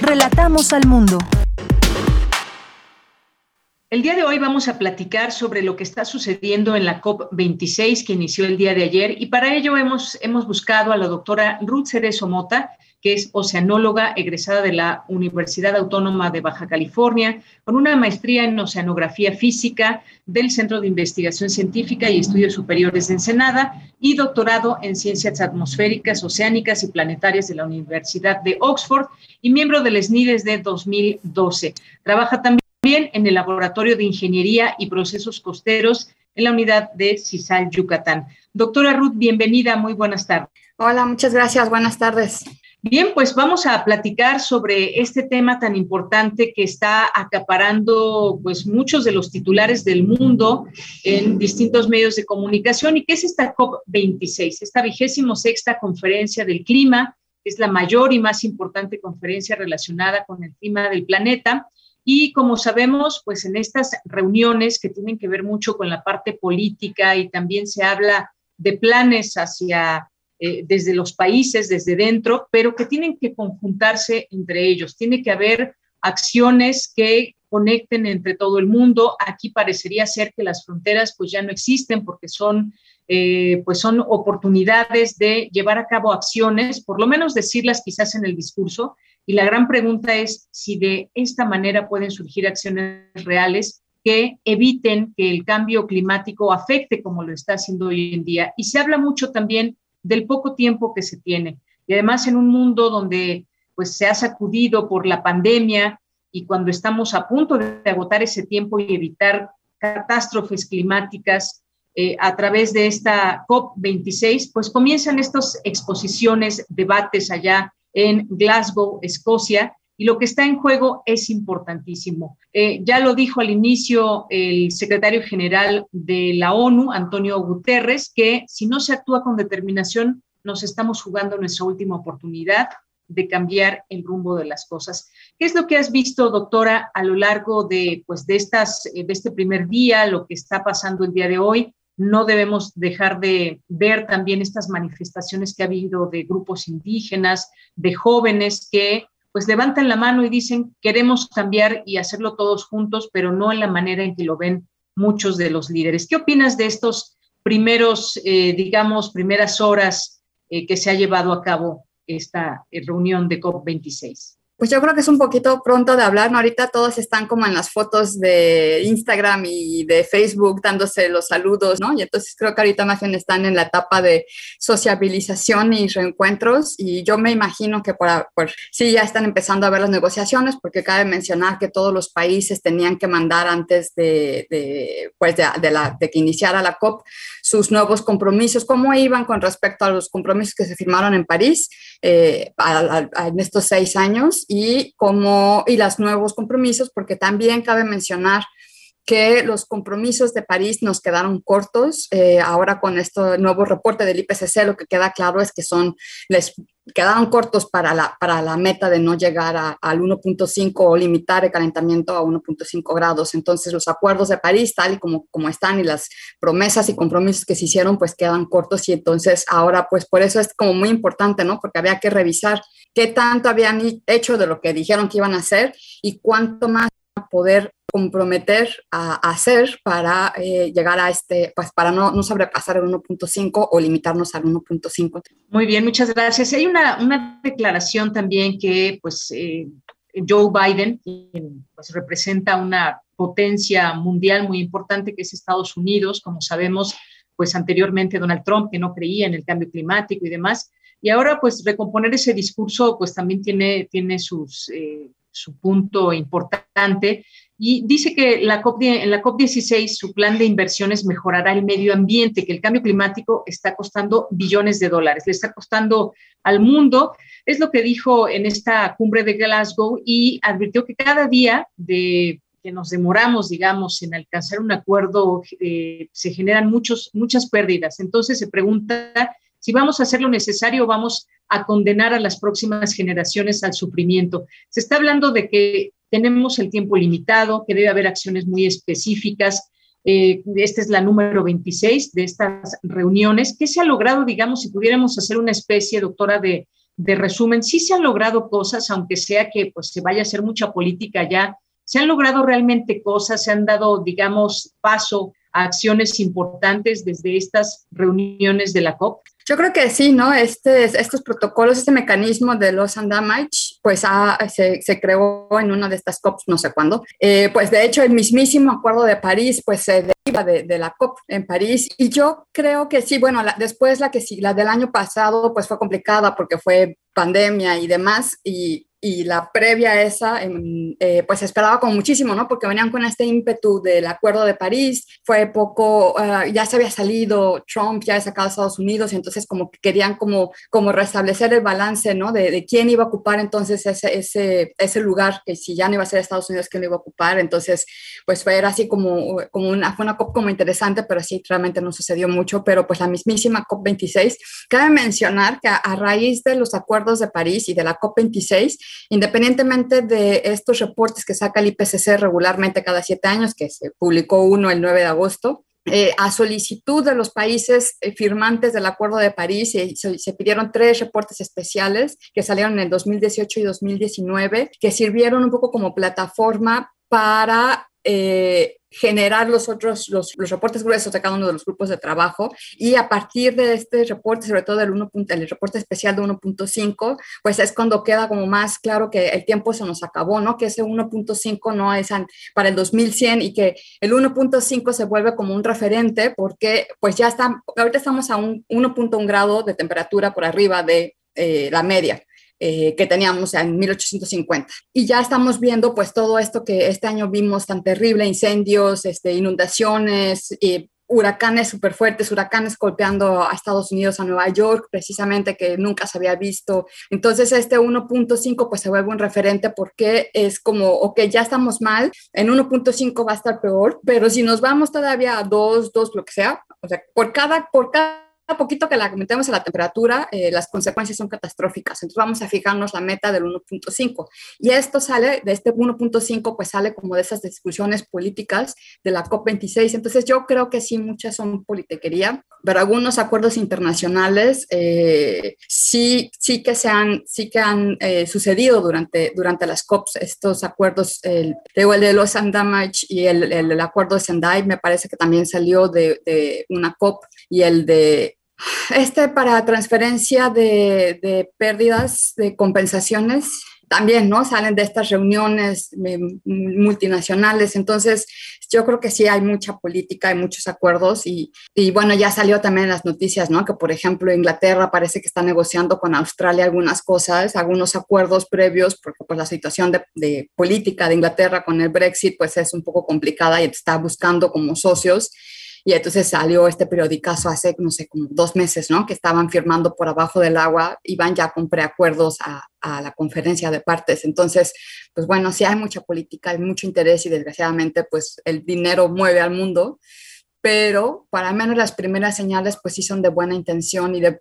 Relatamos al mundo. El día de hoy vamos a platicar sobre lo que está sucediendo en la COP26 que inició el día de ayer y para ello hemos, hemos buscado a la doctora Ruth Cerezo Mota, que es oceanóloga egresada de la Universidad Autónoma de Baja California, con una maestría en oceanografía física del Centro de Investigación Científica y Estudios Superiores de Ensenada y doctorado en Ciencias Atmosféricas, Oceánicas y Planetarias de la Universidad de Oxford y miembro del SNI desde 2012. Trabaja también también en el Laboratorio de Ingeniería y Procesos Costeros en la unidad de CISAL Yucatán. Doctora Ruth, bienvenida, muy buenas tardes. Hola, muchas gracias, buenas tardes. Bien, pues vamos a platicar sobre este tema tan importante que está acaparando pues muchos de los titulares del mundo en distintos medios de comunicación y que es esta COP26, esta vigésimo sexta conferencia del clima, es la mayor y más importante conferencia relacionada con el clima del planeta y como sabemos, pues en estas reuniones que tienen que ver mucho con la parte política y también se habla de planes hacia eh, desde los países, desde dentro, pero que tienen que conjuntarse entre ellos. Tiene que haber acciones que conecten entre todo el mundo. Aquí parecería ser que las fronteras pues ya no existen porque son eh, pues son oportunidades de llevar a cabo acciones, por lo menos decirlas quizás en el discurso, y la gran pregunta es si de esta manera pueden surgir acciones reales que eviten que el cambio climático afecte como lo está haciendo hoy en día. Y se habla mucho también del poco tiempo que se tiene. Y además en un mundo donde pues se ha sacudido por la pandemia y cuando estamos a punto de agotar ese tiempo y evitar catástrofes climáticas eh, a través de esta COP26, pues comienzan estas exposiciones, debates allá en Glasgow, Escocia, y lo que está en juego es importantísimo. Eh, ya lo dijo al inicio el secretario general de la ONU, Antonio Guterres, que si no se actúa con determinación, nos estamos jugando nuestra última oportunidad de cambiar el rumbo de las cosas. ¿Qué es lo que has visto, doctora, a lo largo de, pues, de, estas, de este primer día, lo que está pasando el día de hoy? No debemos dejar de ver también estas manifestaciones que ha habido de grupos indígenas, de jóvenes que pues levantan la mano y dicen queremos cambiar y hacerlo todos juntos, pero no en la manera en que lo ven muchos de los líderes. ¿Qué opinas de estos primeros, eh, digamos, primeras horas eh, que se ha llevado a cabo esta eh, reunión de COP26? Pues yo creo que es un poquito pronto de hablar, ¿no? Ahorita todos están como en las fotos de Instagram y de Facebook dándose los saludos, ¿no? Y entonces creo que ahorita más bien están en la etapa de sociabilización y reencuentros y yo me imagino que por, por sí ya están empezando a ver las negociaciones porque cabe mencionar que todos los países tenían que mandar antes de, pues de que iniciara la COP sus nuevos compromisos, cómo iban con respecto a los compromisos que se firmaron en París eh, en estos seis años y, como, y los nuevos compromisos, porque también cabe mencionar que los compromisos de París nos quedaron cortos. Eh, ahora con este nuevo reporte del IPCC lo que queda claro es que son, les quedaron cortos para la, para la meta de no llegar al 1.5 o limitar el calentamiento a 1.5 grados. Entonces los acuerdos de París, tal y como, como están, y las promesas y compromisos que se hicieron, pues quedan cortos y entonces ahora, pues por eso es como muy importante, ¿no? Porque había que revisar qué tanto habían hecho de lo que dijeron que iban a hacer y cuánto más poder comprometer a, hacer para eh, llegar a este, pues para no, no sobrepasar el 1.5 o limitarnos al 1.5. Muy bien, muchas gracias. Hay una, una declaración también que pues eh, Joe Biden pues, representa una potencia mundial muy importante que es Estados Unidos, como sabemos, pues anteriormente Donald Trump que no creía en el cambio climático y demás. Y ahora, pues, recomponer ese discurso, pues, también tiene, tiene sus, eh, su punto importante. Y dice que la COP, en la COP16 su plan de inversiones mejorará el medio ambiente, que el cambio climático está costando billones de dólares, le está costando al mundo. Es lo que dijo en esta cumbre de Glasgow y advirtió que cada día que nos demoramos, digamos, en alcanzar un acuerdo, eh, se generan muchos, muchas pérdidas. Entonces se pregunta si vamos a hacer lo necesario, vamos a condenar a las próximas generaciones al sufrimiento. Se está hablando de que tenemos el tiempo limitado, que debe haber acciones muy específicas. Eh, esta es la número 26 de estas reuniones. ¿Qué se ha logrado, digamos, si pudiéramos hacer una especie, doctora, de, resumen? Sí se han logrado cosas, aunque sea que pues, se vaya a hacer mucha política ya. Se han logrado realmente cosas, se han dado, digamos, paso a acciones importantes desde estas reuniones de la COP. Yo creo que sí, ¿no? Este, estos protocolos, este mecanismo de los Andamage, pues se, se, creó en una de estas COPs, no sé cuándo. Eh, pues de hecho, el mismísimo acuerdo de París, pues se deriva de, de, la COP en París. Y yo creo que sí, bueno, la, después la que sí, la del año pasado, pues fue complicada porque fue pandemia y demás. Y, y la previa a esa, eh, pues esperaba como muchísimo, ¿no? Porque venían con este ímpetu del Acuerdo de París, fue poco, uh, ya se había salido Trump, ya había sacado a Estados Unidos, y entonces como que querían como, como restablecer el balance, ¿no? De, de, quién iba a ocupar entonces ese, ese, ese lugar, que si ya no iba a ser Estados Unidos, quién lo iba a ocupar, entonces pues fue así como, como una, fue una COP como interesante, pero sí, realmente no sucedió mucho, pero pues la mismísima COP26, cabe mencionar que a, a raíz de los acuerdos de París y de la COP26, Independientemente de estos reportes que saca el IPCC regularmente cada siete años, que se publicó uno el 9 de agosto, eh, a solicitud de los países eh, firmantes del Acuerdo de París, se, se, pidieron tres reportes especiales que salieron en el 2018 y 2019, que sirvieron un poco como plataforma para eh, generar los otros, los, los, reportes gruesos de cada uno de los grupos de trabajo y a partir de este reporte, sobre todo el, 1. el reporte especial de 1.5, pues es cuando queda como más claro que el tiempo se nos acabó, ¿no? Que ese 1.5 no es para el 2100 y que el 1.5 se vuelve como un referente porque pues ya está, ahorita estamos a un 1.1 grado de temperatura por arriba de eh, la media. Eh, que teníamos en 1850. Y ya estamos viendo pues todo esto que este año vimos tan terrible, incendios, este, inundaciones, y huracanes súper fuertes, huracanes golpeando a Estados Unidos, a Nueva York, precisamente que nunca se había visto. Entonces este 1.5 pues se vuelve un referente porque es como, ok, ya estamos mal, en 1.5 va a estar peor, pero si nos vamos todavía a 2, 2, lo que sea, o sea, por cada, por cada poquito que la metemos a la temperatura, eh, las consecuencias son catastróficas. Entonces vamos a fijarnos la meta del 1.5. Y esto sale, de este 1.5, pues sale como de esas discusiones políticas de la COP26. Entonces yo creo que sí, muchas son politiquería, pero algunos acuerdos internacionales eh, sí, sí que se han, sí que han eh, sucedido durante, durante las COPs, estos acuerdos, el, el de los Andamage y el, el, acuerdo de Sendai me parece que también salió de, de una COP y el de este para transferencia de, pérdidas, de compensaciones, también, ¿no? Salen de estas reuniones multinacionales. Entonces, yo creo que sí hay mucha política, hay muchos acuerdos y, y, bueno, ya salió también en las noticias, ¿no? Que por ejemplo Inglaterra parece que está negociando con Australia algunas cosas, algunos acuerdos previos, porque pues la situación de, de política de Inglaterra con el Brexit pues es un poco complicada y está buscando como socios y entonces salió este periodicazo hace, no sé, como dos meses, ¿no? Que estaban firmando por abajo del agua, iban ya con preacuerdos a, a la conferencia de partes. Entonces, pues bueno, sí hay mucha política, hay mucho interés y desgraciadamente, pues el dinero mueve al mundo pero para menos las primeras señales pues sí son de buena intención y de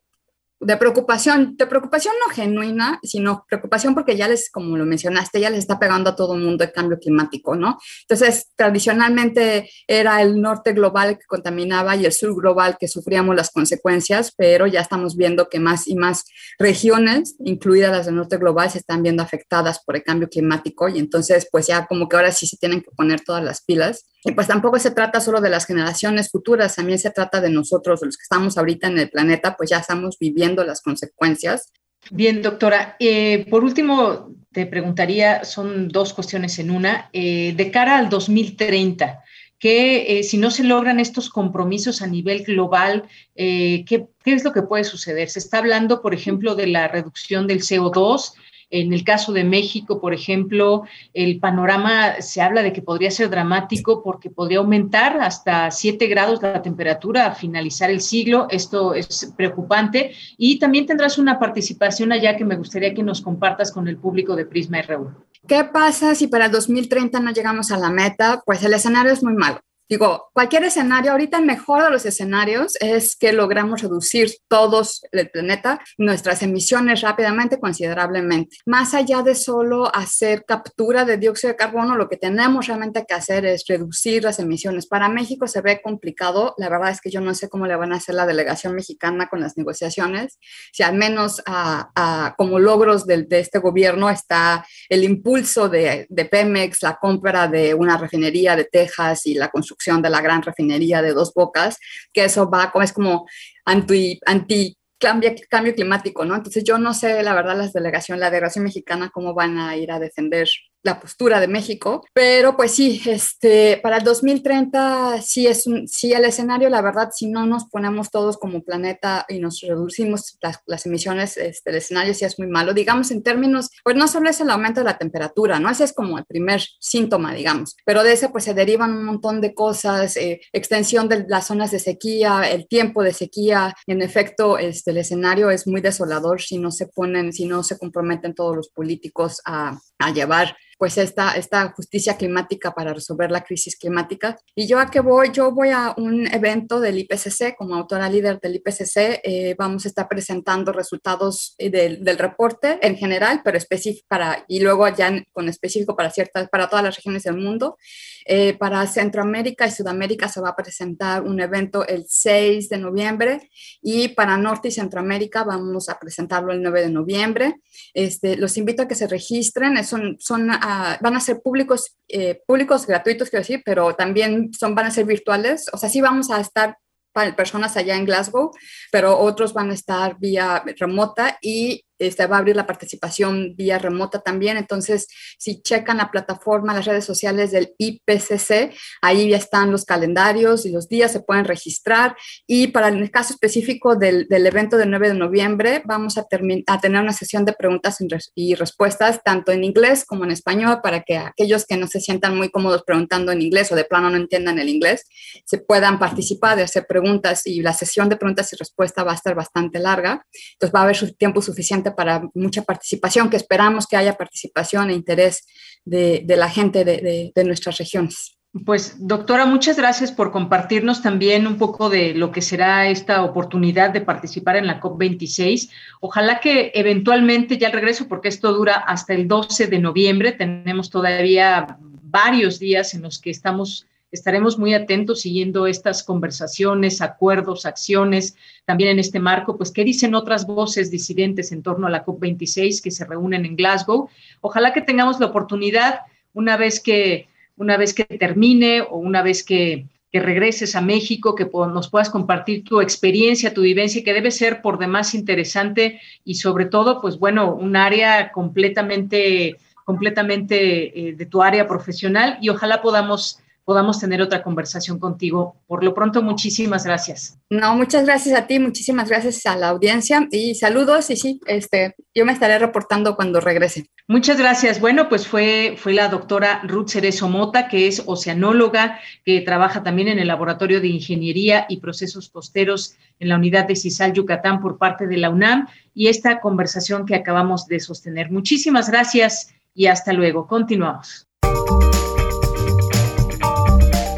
de preocupación, de preocupación no genuina, sino preocupación porque ya les, como lo mencionaste, ya les está pegando a todo el mundo el cambio climático, ¿no? Entonces, tradicionalmente era el norte global que contaminaba y el sur global que sufríamos las consecuencias, pero ya estamos viendo que más y más regiones, incluidas las del norte global, se están viendo afectadas por el cambio climático y entonces, pues ya como que ahora sí se tienen que poner todas las pilas. Y pues tampoco se trata solo de las generaciones futuras, también se trata de nosotros, los que estamos ahorita en el planeta, pues ya estamos viviendo las consecuencias. Bien, doctora. Eh, por último, te preguntaría, son dos cuestiones en una. Eh, de cara al 2030, que eh, si no se logran estos compromisos a nivel global, ¿qué, ¿qué, es lo que puede suceder? Se está hablando, por ejemplo, de la reducción del CO2, en el caso de México, por ejemplo, el panorama se habla de que podría ser dramático porque podría aumentar hasta 7 grados la temperatura a finalizar el siglo. Esto es preocupante. Y también tendrás una participación allá que me gustaría que nos compartas con el público de Prisma RU. ¿Qué pasa si para el 2030 no llegamos a la meta? Pues el escenario es muy malo. Digo, cualquier escenario, ahorita el mejor de los escenarios es que logramos reducir todos el planeta, nuestras emisiones rápidamente, considerablemente. Más allá de solo hacer captura de dióxido de carbono, lo que tenemos realmente que hacer es reducir las emisiones. Para México se ve complicado, la verdad es que yo no sé cómo le van a hacer la delegación mexicana con las negociaciones, si al menos a, como logros de, de, este gobierno está el impulso de, de Pemex, la compra de una refinería de Texas y la construcción de la gran refinería de Dos Bocas, que eso va como es como anti, anti cambio, cambio climático, ¿no? Entonces yo no sé, la verdad, las delegación, la delegación mexicana, cómo van a ir a defender la postura de México, pero pues sí, este, para el 2030 sí es un, sí el escenario, la verdad, si no nos ponemos todos como planeta y nos reducimos las, las emisiones, este, el escenario sí es muy malo, digamos en términos, pues no solo es el aumento de la temperatura, ¿no? Ese es como el primer síntoma, digamos, pero de ese pues se derivan un montón de cosas, eh, extensión de las zonas de sequía, el tiempo de sequía, en efecto, este, el escenario es muy desolador si no se ponen, si no se comprometen todos los políticos a, a llevar pues esta, esta justicia climática para resolver la crisis climática. Y yo a qué voy, yo voy a un evento del IPCC, como autora líder del IPCC, eh, vamos a estar presentando resultados eh, del, del, reporte en general, pero específico para, y luego ya con específico para ciertas, para todas las regiones del mundo. Eh, para Centroamérica y Sudamérica se va a presentar un evento el 6 de noviembre y para Norte y Centroamérica vamos a presentarlo el 9 de noviembre. Este, los invito a que se registren, son, uh, van a ser públicos, eh, públicos gratuitos, quiero decir, pero también son, van a ser virtuales. O sea, sí vamos a estar para personas allá en Glasgow, pero otros van a estar vía remota y este, va a abrir la participación vía remota también. Entonces, si checan la plataforma, las redes sociales del IPCC, ahí ya están los calendarios y los días, se pueden registrar. Y para el caso específico del, del evento del 9 de noviembre, vamos a, a tener una sesión de preguntas y respuestas, tanto en inglés como en español, para que aquellos que no se sientan muy cómodos preguntando en inglés o de plano no entiendan el inglés, se puedan participar de hacer preguntas. Y la sesión de preguntas y respuestas va a estar bastante larga. Entonces, va a haber tiempo suficiente para mucha participación, que esperamos que haya participación e interés de, la gente de, nuestras regiones. Pues doctora, muchas gracias por compartirnos también un poco de lo que será esta oportunidad de participar en la COP26. Ojalá que eventualmente ya el regreso, porque esto dura hasta el 12 de noviembre, tenemos todavía varios días en los que estamos estaremos muy atentos siguiendo estas conversaciones, acuerdos, acciones, también en este marco, pues qué dicen otras voces disidentes en torno a la COP26 que se reúnen en Glasgow. Ojalá que tengamos la oportunidad una vez que una vez que termine o una vez que, regreses a México, que nos puedas compartir tu experiencia, tu vivencia, que debe ser por demás interesante y sobre todo, pues bueno, un área completamente, completamente eh, de tu área profesional y ojalá podamos podamos tener otra conversación contigo. Por lo pronto, muchísimas gracias. No, muchas gracias a ti, muchísimas gracias a la audiencia y saludos y sí, este, yo me estaré reportando cuando regrese. Muchas gracias. Bueno, pues fue, fue la doctora Ruth Cerezo Mota, que es oceanóloga, que trabaja también en el Laboratorio de Ingeniería y Procesos Costeros en la unidad de CISAL Yucatán por parte de la UNAM y esta conversación que acabamos de sostener. Muchísimas gracias y hasta luego. Continuamos.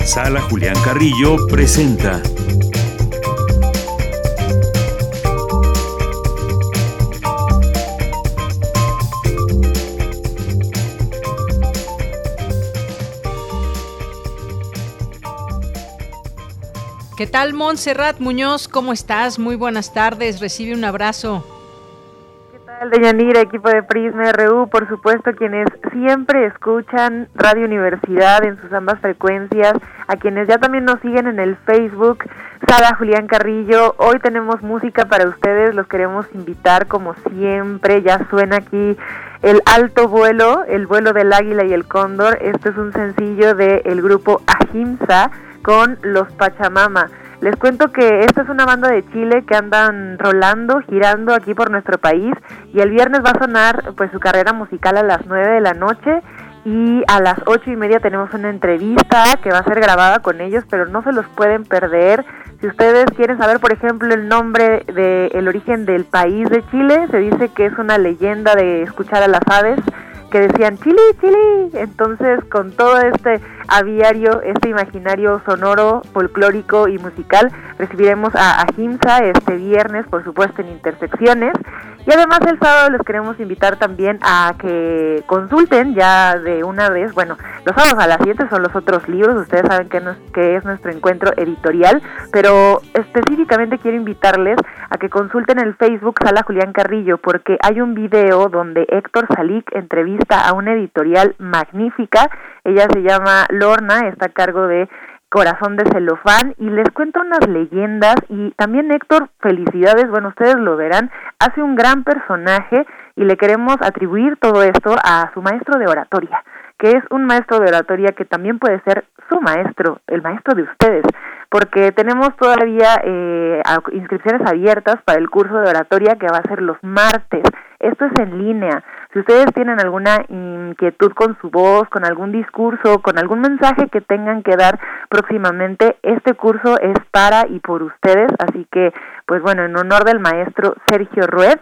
Sala Julián Carrillo presenta. ¿Qué tal, Montserrat Muñoz? ¿Cómo estás? Muy buenas tardes. Recibe un abrazo. Deyanira, equipo de Prisma RU, por supuesto, quienes siempre escuchan Radio Universidad en sus ambas frecuencias, a quienes ya también nos siguen en el Facebook, Sara Julián Carrillo, hoy tenemos música para ustedes, los queremos invitar como siempre, ya suena aquí el alto vuelo, el vuelo del águila y el cóndor, este es un sencillo del grupo Ahimsa con los Pachamama. Les cuento que esta es una banda de Chile que andan rolando, girando aquí por nuestro país y el viernes va a sonar pues su carrera musical a las 9 de la noche y a las ocho y media tenemos una entrevista que va a ser grabada con ellos, pero no se los pueden perder. Si ustedes quieren saber, por ejemplo, el nombre del el origen del país de Chile, se dice que es una leyenda de escuchar a las aves que decían Chile, Chile. Entonces, con todo este aviario, este imaginario sonoro, folclórico y musical, recibiremos a Ahimsa este viernes, por supuesto, en Intersecciones. Y además el sábado les queremos invitar también a que consulten ya de una vez, bueno, los sábados a las 7 son los otros libros, ustedes saben que, que es nuestro encuentro editorial, pero específicamente quiero invitarles a que consulten el Facebook Sala Julián Carrillo, porque hay un video donde Héctor Salic entrevista a una editorial magnífica, ella se llama Lorna, está a cargo de Corazón de Celofán y les cuento unas leyendas y también Héctor, felicidades, bueno, ustedes lo verán, hace un gran personaje y le queremos atribuir todo esto a su maestro de oratoria, que es un maestro de oratoria que también puede ser su maestro, el maestro de ustedes, porque tenemos todavía eh, inscripciones abiertas para el curso de oratoria que va a ser los martes. Esto es en línea. Si ustedes tienen alguna inquietud con su voz, con algún discurso, con algún mensaje que tengan que dar próximamente, este curso es para y por ustedes. Así que, pues bueno, en honor del maestro Sergio Ruiz,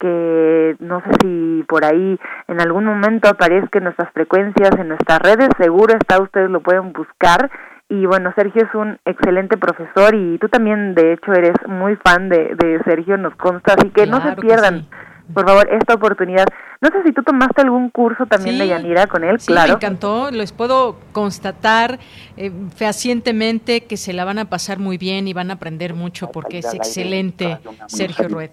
que no sé si por ahí en algún momento aparezca en nuestras frecuencias, en nuestras redes, seguro está, ustedes lo pueden buscar. Y bueno, Sergio es un excelente profesor y tú también, de hecho, eres muy fan de, Sergio, nos consta, así que no se pierdan por favor, esta oportunidad. No sé si tú tomaste algún curso también de Yanira con él, sí, claro. me encantó. Les puedo constatar eh, fehacientemente que se la van a pasar muy bien y van a aprender mucho porque es excelente Sergio Rued.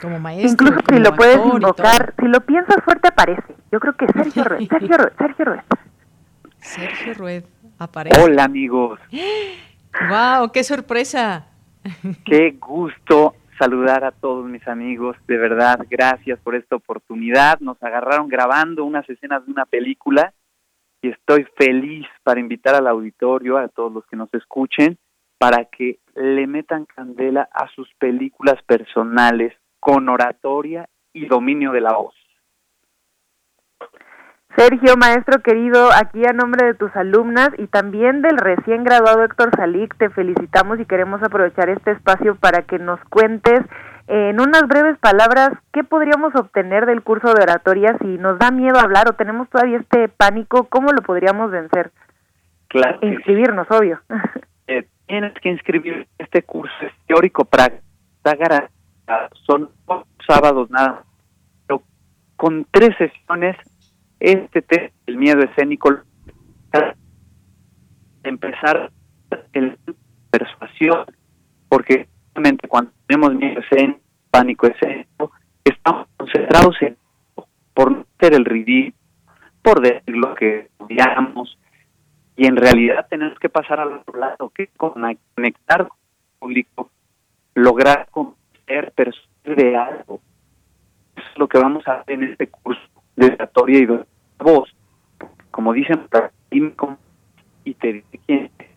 Como maestro. Incluso si lo puedes invocar, si lo piensas fuerte aparece. Yo creo que Sergio Rued, *laughs* Sergio Rued, Sergio Rued. Sergio Rued aparece. Hola amigos. *gasps* ¡Wow! ¡Qué sorpresa! Qué gusto saludar a todos mis amigos, de verdad, gracias por esta oportunidad. Nos agarraron grabando unas escenas de una película y estoy feliz para invitar al auditorio, a todos los que nos escuchen, para que le metan candela a sus películas personales con oratoria y dominio de la voz. Sergio, maestro querido, aquí a nombre de tus alumnas y también del recién graduado Héctor Salic, te felicitamos y queremos aprovechar este espacio para que nos cuentes en unas breves palabras qué podríamos obtener del curso de oratoria si nos da miedo hablar o tenemos todavía este pánico, ¿cómo lo podríamos vencer? Claro. Inscribirnos, obvio. *laughs* Eh, tienes que inscribir este curso es teórico práctico. Son sábados nada. Pero con tres sesiones, este test, el miedo escénico, empezar el persuasión, porque realmente cuando tenemos miedo escénico, pánico escénico, estamos concentrados en por hacer el ridículo, por decir lo que odiamos, y en realidad tenemos que pasar al otro lado, que conectar con el público, lograr conocer personas de algo. Es lo que vamos a hacer en este curso de oratoria y de voz. Como dicen, y te dice quién es.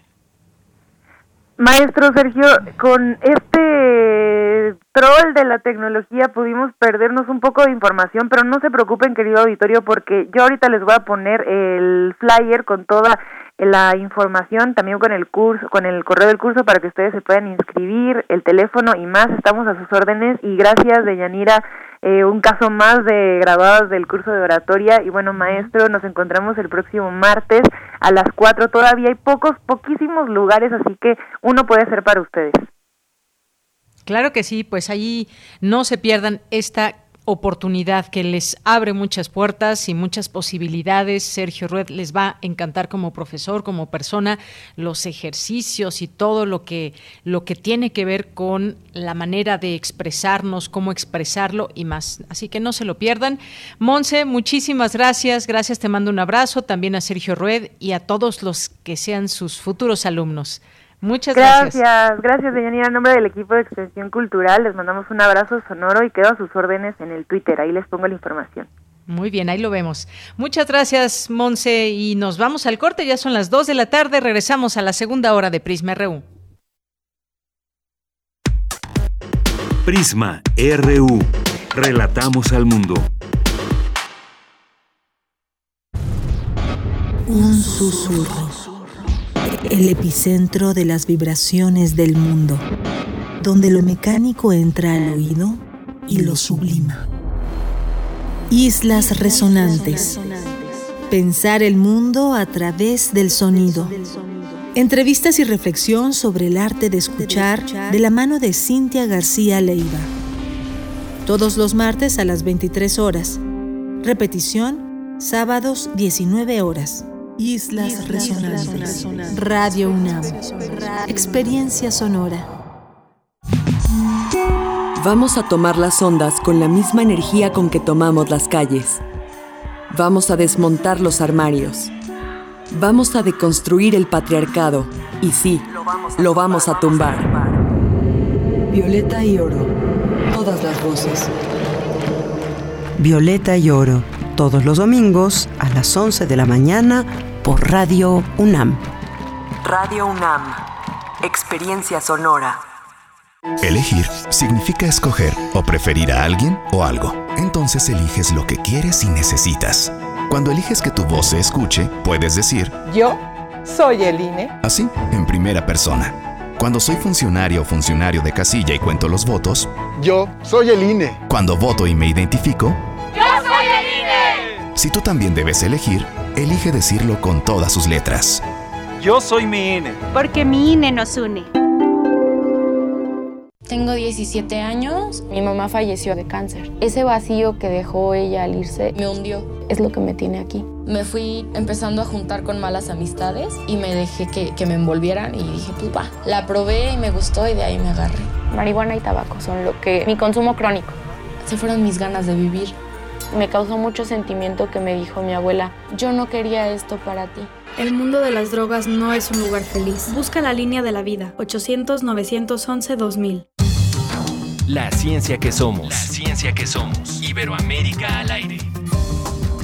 Maestro Sergio, con este troll de la tecnología pudimos perdernos un poco de información, pero no se preocupen, querido auditorio, porque yo ahorita les voy a poner el flyer con toda la información, también con el curso, con el correo del curso para que ustedes se puedan inscribir, el teléfono y más, estamos a sus órdenes y gracias de Yanira, eh, un caso más de grabados del curso de oratoria. Y bueno maestro, nos encontramos el próximo martes a las 4, todavía hay pocos, poquísimos lugares, así que uno puede ser para ustedes. Claro que sí, pues ahí no se pierdan esta oportunidad que les abre muchas puertas y muchas posibilidades. Sergio Rued les va a encantar como profesor, como persona, los ejercicios y todo lo que lo que tiene que ver con la manera de expresarnos, cómo expresarlo y más. Así que no se lo pierdan. Monse, muchísimas gracias. Gracias, te mando un abrazo también a Sergio Rued y a todos los que sean sus futuros alumnos. Muchas gracias. Gracias, gracias, En nombre del equipo de Extensión Cultural, les mandamos un abrazo sonoro y quedo a sus órdenes en el Twitter. Ahí les pongo la información. Muy bien, ahí lo vemos. Muchas gracias, Monse, y nos vamos al corte. Ya son las 2 de la tarde. Regresamos a la segunda hora de Prisma RU. Prisma RU. Relatamos al mundo. Un susurro el epicentro de las vibraciones del mundo, donde lo mecánico entra al oído y lo sublima. Islas resonantes. Pensar el mundo a través del sonido. Entrevistas y reflexión sobre el arte de escuchar de la mano de Cintia García Leiva. Todos los martes a las 23 horas. Repetición, sábados 19 horas. Islas, Resonantes. Radio UNAM. Experiencia sonora. Vamos a tomar las ondas con la misma energía con que tomamos las calles. Vamos a desmontar los armarios. Vamos a deconstruir el patriarcado. Y sí, lo vamos a tumbar. Violeta y oro. Todas las voces. Violeta y oro. Todos los domingos a las 11 de la mañana por Radio UNAM. Radio UNAM. Experiencia sonora. Elegir significa escoger o preferir a alguien o algo. Entonces eliges lo que quieres y necesitas. Cuando eliges que tu voz se escuche, puedes decir, yo soy el INE. Así, en primera persona. Cuando soy funcionario o funcionario de casilla y cuento los votos, yo soy el INE. Cuando voto y me identifico, Si tú también debes elegir, elige decirlo con todas sus letras. Yo soy mi INE. Porque mi INE nos une. Tengo 17 años, mi mamá falleció de cáncer. Ese vacío que dejó ella al irse me hundió. Es lo que me tiene aquí. Me fui empezando a juntar con malas amistades y me dejé que, que me envolvieran y dije, pues va. La probé y me gustó y de ahí me agarré. Marihuana y tabaco son lo que... mi consumo crónico. Se fueron mis ganas de vivir. Me causó mucho sentimiento que me dijo mi abuela, yo no quería esto para ti. El mundo de las drogas no es un lugar feliz. Busca la línea de la vida, 800-911-2000. La ciencia que somos. La ciencia que somos. Iberoamérica al aire.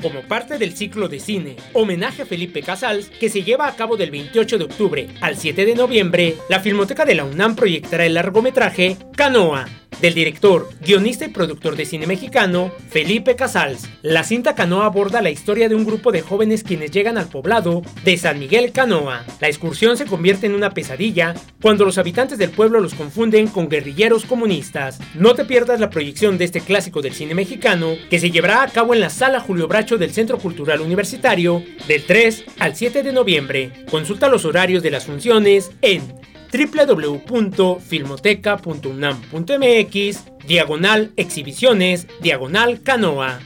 Como parte del ciclo de cine Homenaje a Felipe Casals, que se lleva a cabo del 28 de octubre al 7 de noviembre, la Filmoteca de la UNAM proyectará el largometraje Canoa, del director, guionista y productor de cine mexicano, Felipe Casals. La cinta Canoa aborda la historia de un grupo de jóvenes quienes llegan al poblado de San Miguel Canoa. La excursión se convierte en una pesadilla cuando los habitantes del pueblo los confunden con guerrilleros comunistas. No te pierdas la proyección de este clásico del cine mexicano que se llevará a cabo en la Sala Julio Bracho del Centro Cultural Universitario del 3 al 7 de noviembre. Consulta los horarios de las funciones en www.filmoteca.unam.mx, diagonal exhibiciones, diagonal canoa.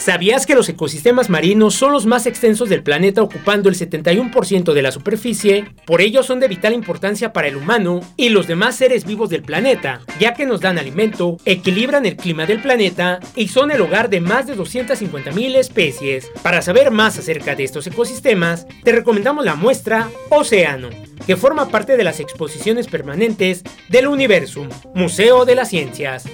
¿Sabías que los ecosistemas marinos son los más extensos del planeta ocupando el 71% de la superficie? Por ello son de vital importancia para el humano y los demás seres vivos del planeta, ya que nos dan alimento, equilibran el clima del planeta y son el hogar de más de 250.000 especies. Para saber más acerca de estos ecosistemas, te recomendamos la muestra Océano, que forma parte de las exposiciones permanentes del Universum, Museo de las Ciencias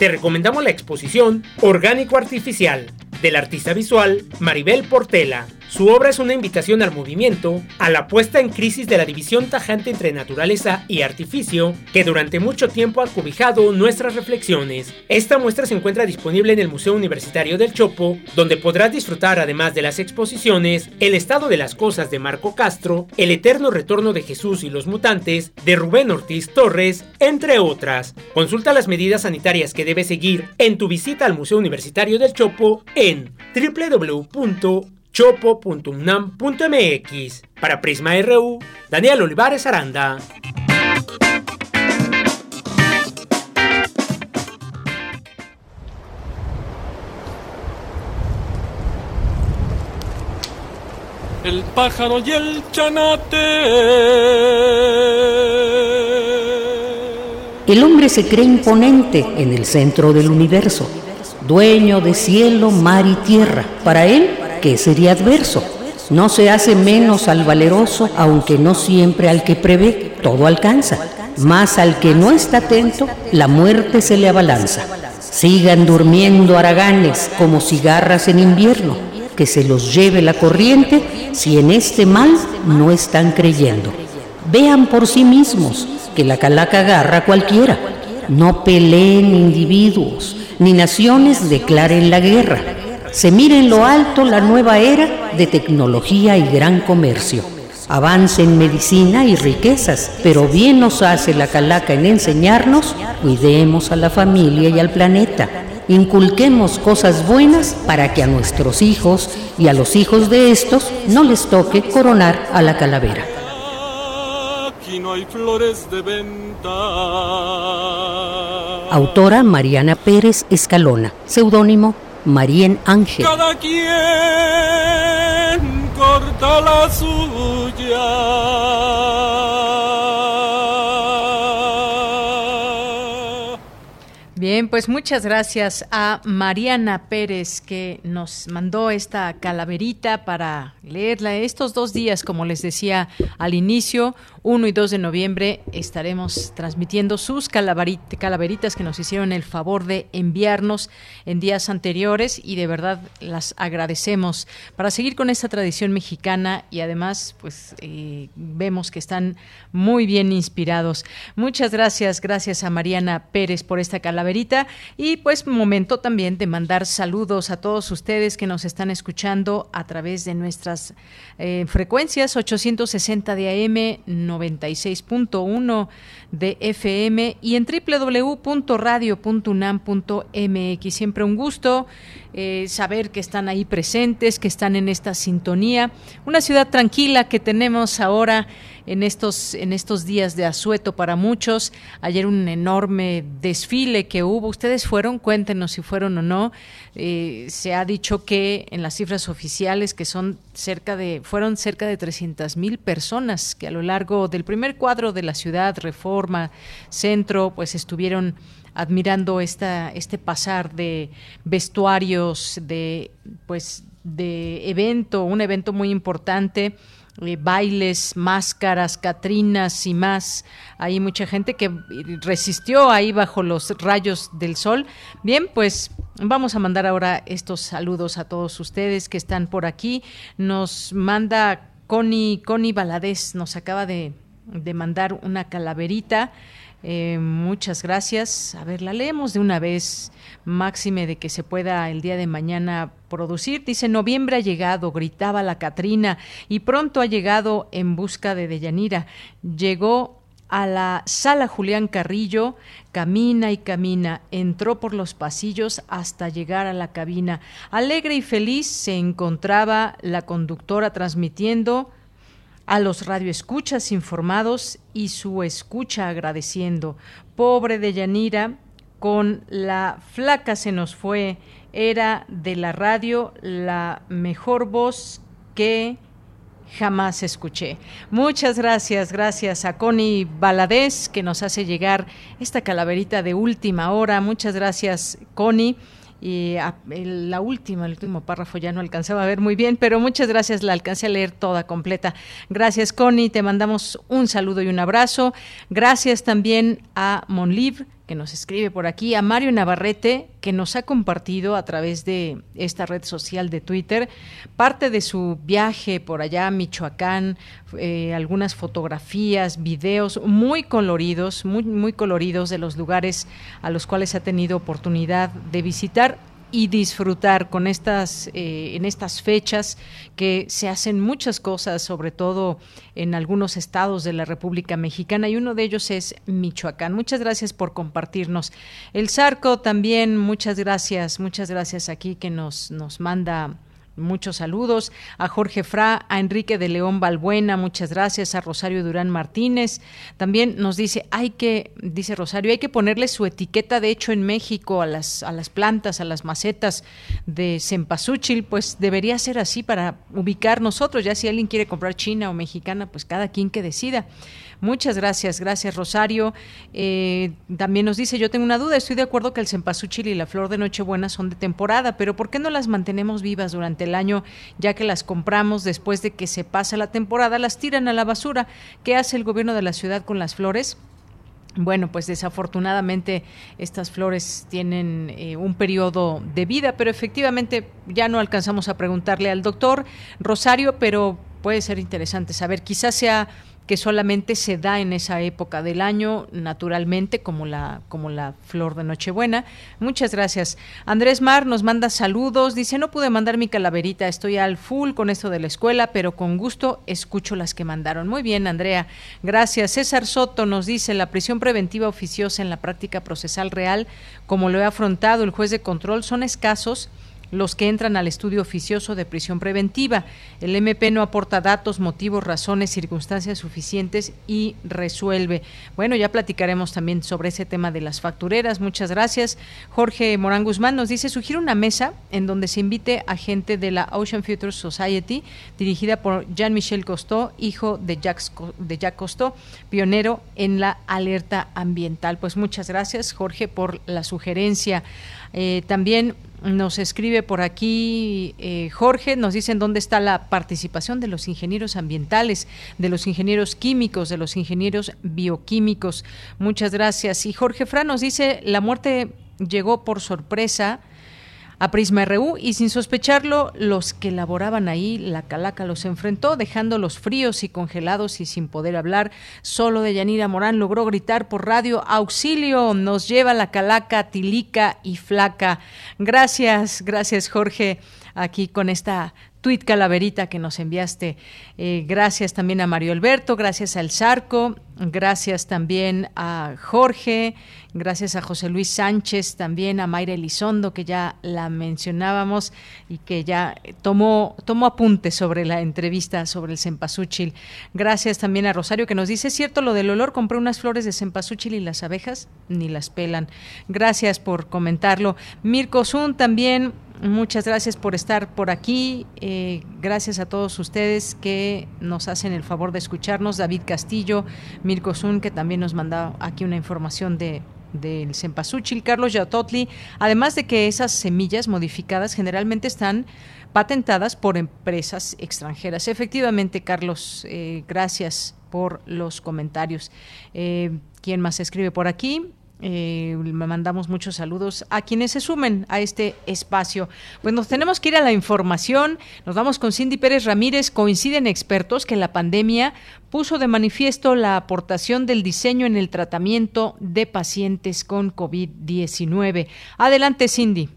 te recomendamos la exposición Orgánico Artificial del artista visual Maribel Portela. Su obra es una invitación al movimiento, a la puesta en crisis de la división tajante entre naturaleza y artificio, que durante mucho tiempo ha cobijado nuestras reflexiones. Esta muestra se encuentra disponible en el Museo Universitario del Chopo, donde podrás disfrutar, además de las exposiciones, El estado de las cosas de Marco Castro, El eterno retorno de Jesús y los mutantes, de Rubén Ortiz Torres, entre otras. Consulta las medidas sanitarias que debes seguir en tu visita al Museo Universitario del Chopo en www.chopo.unam.mx. Para Prisma RU, Daniel Olivares Aranda. El pájaro y el chanate. El hombre se cree imponente en el centro del universo dueño de cielo, mar y tierra. Para él, ¿qué sería adverso? No se hace menos al valeroso, aunque no siempre al que prevé, todo alcanza. Más al que no está atento, la muerte se le abalanza. Sigan durmiendo haraganes como cigarras en invierno, que se los lleve la corriente si en este mal no están creyendo. Vean por sí mismos que la calaca agarra cualquiera. No peleen individuos, ni naciones declaren la guerra. Se mire en lo alto la nueva era de tecnología y gran comercio. Avance en medicina y riquezas, pero bien nos hace la calaca en enseñarnos, cuidemos a la familia y al planeta. Inculquemos cosas buenas para que a nuestros hijos y a los hijos de estos no les toque coronar a la calavera. Aquí no hay flores de venta. Autora Mariana Pérez Escalona. Seudónimo Marien Ángel. Cada quien corta la suya. Bien, pues muchas gracias a Mariana Pérez que nos mandó esta calaverita para leerla estos dos días, como les decía al inicio, 1 y 2 de noviembre estaremos transmitiendo sus calaveritas que nos hicieron el favor de enviarnos en días anteriores y de verdad las agradecemos para seguir con esta tradición mexicana y además pues eh, vemos que están muy bien inspirados. Muchas gracias, gracias a Mariana Pérez por esta calavera y pues momento también de mandar saludos a todos ustedes que nos están escuchando a través de nuestras eh, frecuencias 860 de AM, 96.1 de FM y en www.radio.unam.mx. Siempre un gusto eh, saber que están ahí presentes, que están en esta sintonía. Una ciudad tranquila que tenemos ahora en estos, en estos días de asueto para muchos. Ayer un enorme desfile que hubo. ¿Ustedes fueron? Cuéntenos si fueron o no. Eh, se ha dicho que en las cifras oficiales que son cerca de, fueron cerca de 300 mil personas que a lo largo del primer cuadro de la ciudad, Reforma, Centro, pues estuvieron admirando esta, este pasar de vestuarios, de pues de evento, un evento muy importante eh, bailes, máscaras, catrinas y más. Hay mucha gente que resistió ahí bajo los rayos del sol. Bien, pues vamos a mandar ahora estos saludos a todos ustedes que están por aquí. Nos manda Connie, Connie Valadez, nos acaba de, de mandar una calaverita. Eh, muchas gracias. A ver, la leemos de una vez, máxime de que se pueda el día de mañana producir. Dice, noviembre ha llegado, gritaba la Catrina, y pronto ha llegado en busca de Deyanira. Llegó a la sala Julián Carrillo, camina y camina, entró por los pasillos hasta llegar a la cabina. Alegre y feliz se encontraba la conductora transmitiendo a los radioescuchas informados y su escucha agradeciendo. Pobre de Yanira, con la flaca se nos fue, era de la radio la mejor voz que jamás escuché. Muchas gracias, gracias a Connie Baladés que nos hace llegar esta calaverita de última hora. Muchas gracias, Connie. Y la última, el último párrafo ya no alcanzaba a ver muy bien, pero muchas gracias, la alcancé a leer toda completa. Gracias, Connie, te mandamos un saludo y un abrazo. Gracias también a Monliv que nos escribe por aquí, a Mario Navarrete, que nos ha compartido a través de esta red social de Twitter parte de su viaje por allá a Michoacán, eh, algunas fotografías, videos muy coloridos, muy, muy coloridos de los lugares a los cuales ha tenido oportunidad de visitar y disfrutar con estas eh, en estas fechas que se hacen muchas cosas sobre todo en algunos estados de la República Mexicana y uno de ellos es Michoacán. Muchas gracias por compartirnos el Zarco también. Muchas gracias muchas gracias aquí que nos nos manda Muchos saludos a Jorge Fra, a Enrique de León Balbuena, muchas gracias, a Rosario Durán Martínez. También nos dice, hay que, dice Rosario, hay que ponerle su etiqueta de hecho en México a las, a las plantas, a las macetas de cempasúchil, pues debería ser así para ubicar nosotros, ya si alguien quiere comprar china o mexicana, pues cada quien que decida. Muchas gracias, gracias Rosario. Eh, también nos dice, yo tengo una duda, estoy de acuerdo que el cempasúchil y la flor de Nochebuena son de temporada, pero ¿por qué no las mantenemos vivas durante el año, ya que las compramos después de que se pasa la temporada, las tiran a la basura? ¿Qué hace el gobierno de la ciudad con las flores? Bueno, pues desafortunadamente estas flores tienen eh, un periodo de vida, pero efectivamente ya no alcanzamos a preguntarle al doctor Rosario, pero puede ser interesante saber, quizás sea que solamente se da en esa época del año, naturalmente, como la, como la flor de Nochebuena. Muchas gracias. Andrés Mar nos manda saludos, dice, no pude mandar mi calaverita, estoy al full con esto de la escuela, pero con gusto escucho las que mandaron. Muy bien, Andrea, gracias. César Soto nos dice, la prisión preventiva oficiosa en la práctica procesal real, como lo he afrontado el juez de control, son escasos los que entran al estudio oficioso de prisión preventiva. El MP no aporta datos, motivos, razones, circunstancias suficientes y resuelve. Bueno, ya platicaremos también sobre ese tema de las factureras. Muchas gracias. Jorge Morán Guzmán nos dice, sugiere una mesa en donde se invite a gente de la Ocean Future Society, dirigida por Jean-Michel Costó, hijo de Jacques, de pionero en la alerta ambiental. Pues muchas gracias, Jorge, por la sugerencia. Eh, también nos escribe por aquí eh, Jorge, nos dicen dónde está la participación de los ingenieros ambientales, de los ingenieros químicos, de los ingenieros bioquímicos. Muchas gracias. Y Jorge Fran nos dice, la muerte llegó por sorpresa a Prisma RU y sin sospecharlo, los que laboraban ahí, la calaca los enfrentó, dejándolos fríos y congelados y sin poder hablar. Solo de Yanira Morán logró gritar por radio, auxilio, nos lleva la calaca, tilica y flaca. Gracias, gracias Jorge, aquí con esta tuit calaverita que nos enviaste. Eh, gracias también a Mario Alberto, gracias al Zarco, gracias también a Jorge, gracias a José Luis Sánchez, también a Mayra Elizondo, que ya la mencionábamos y que ya tomó, tomó apuntes sobre la entrevista sobre el cempasúchil. Gracias también a Rosario que nos dice, ¿es cierto lo del olor? Compré unas flores de cempasúchil y las abejas ni las pelan. Gracias por comentarlo. Mirko Zun también Muchas gracias por estar por aquí. Eh, gracias a todos ustedes que nos hacen el favor de escucharnos. David Castillo, Mirko Zun, que también nos manda aquí una información de del cempasúchil, Carlos Yatotli, además de que esas semillas modificadas generalmente están patentadas por empresas extranjeras. Efectivamente, Carlos, eh, gracias por los comentarios. Eh, ¿Quién más escribe por aquí? Eh, mandamos muchos saludos a quienes se sumen a este espacio. Pues nos tenemos que ir a la información. Nos vamos con Cindy Pérez Ramírez. Coinciden expertos que la pandemia puso de manifiesto la aportación del diseño en el tratamiento de pacientes con COVID-19. Adelante, Cindy.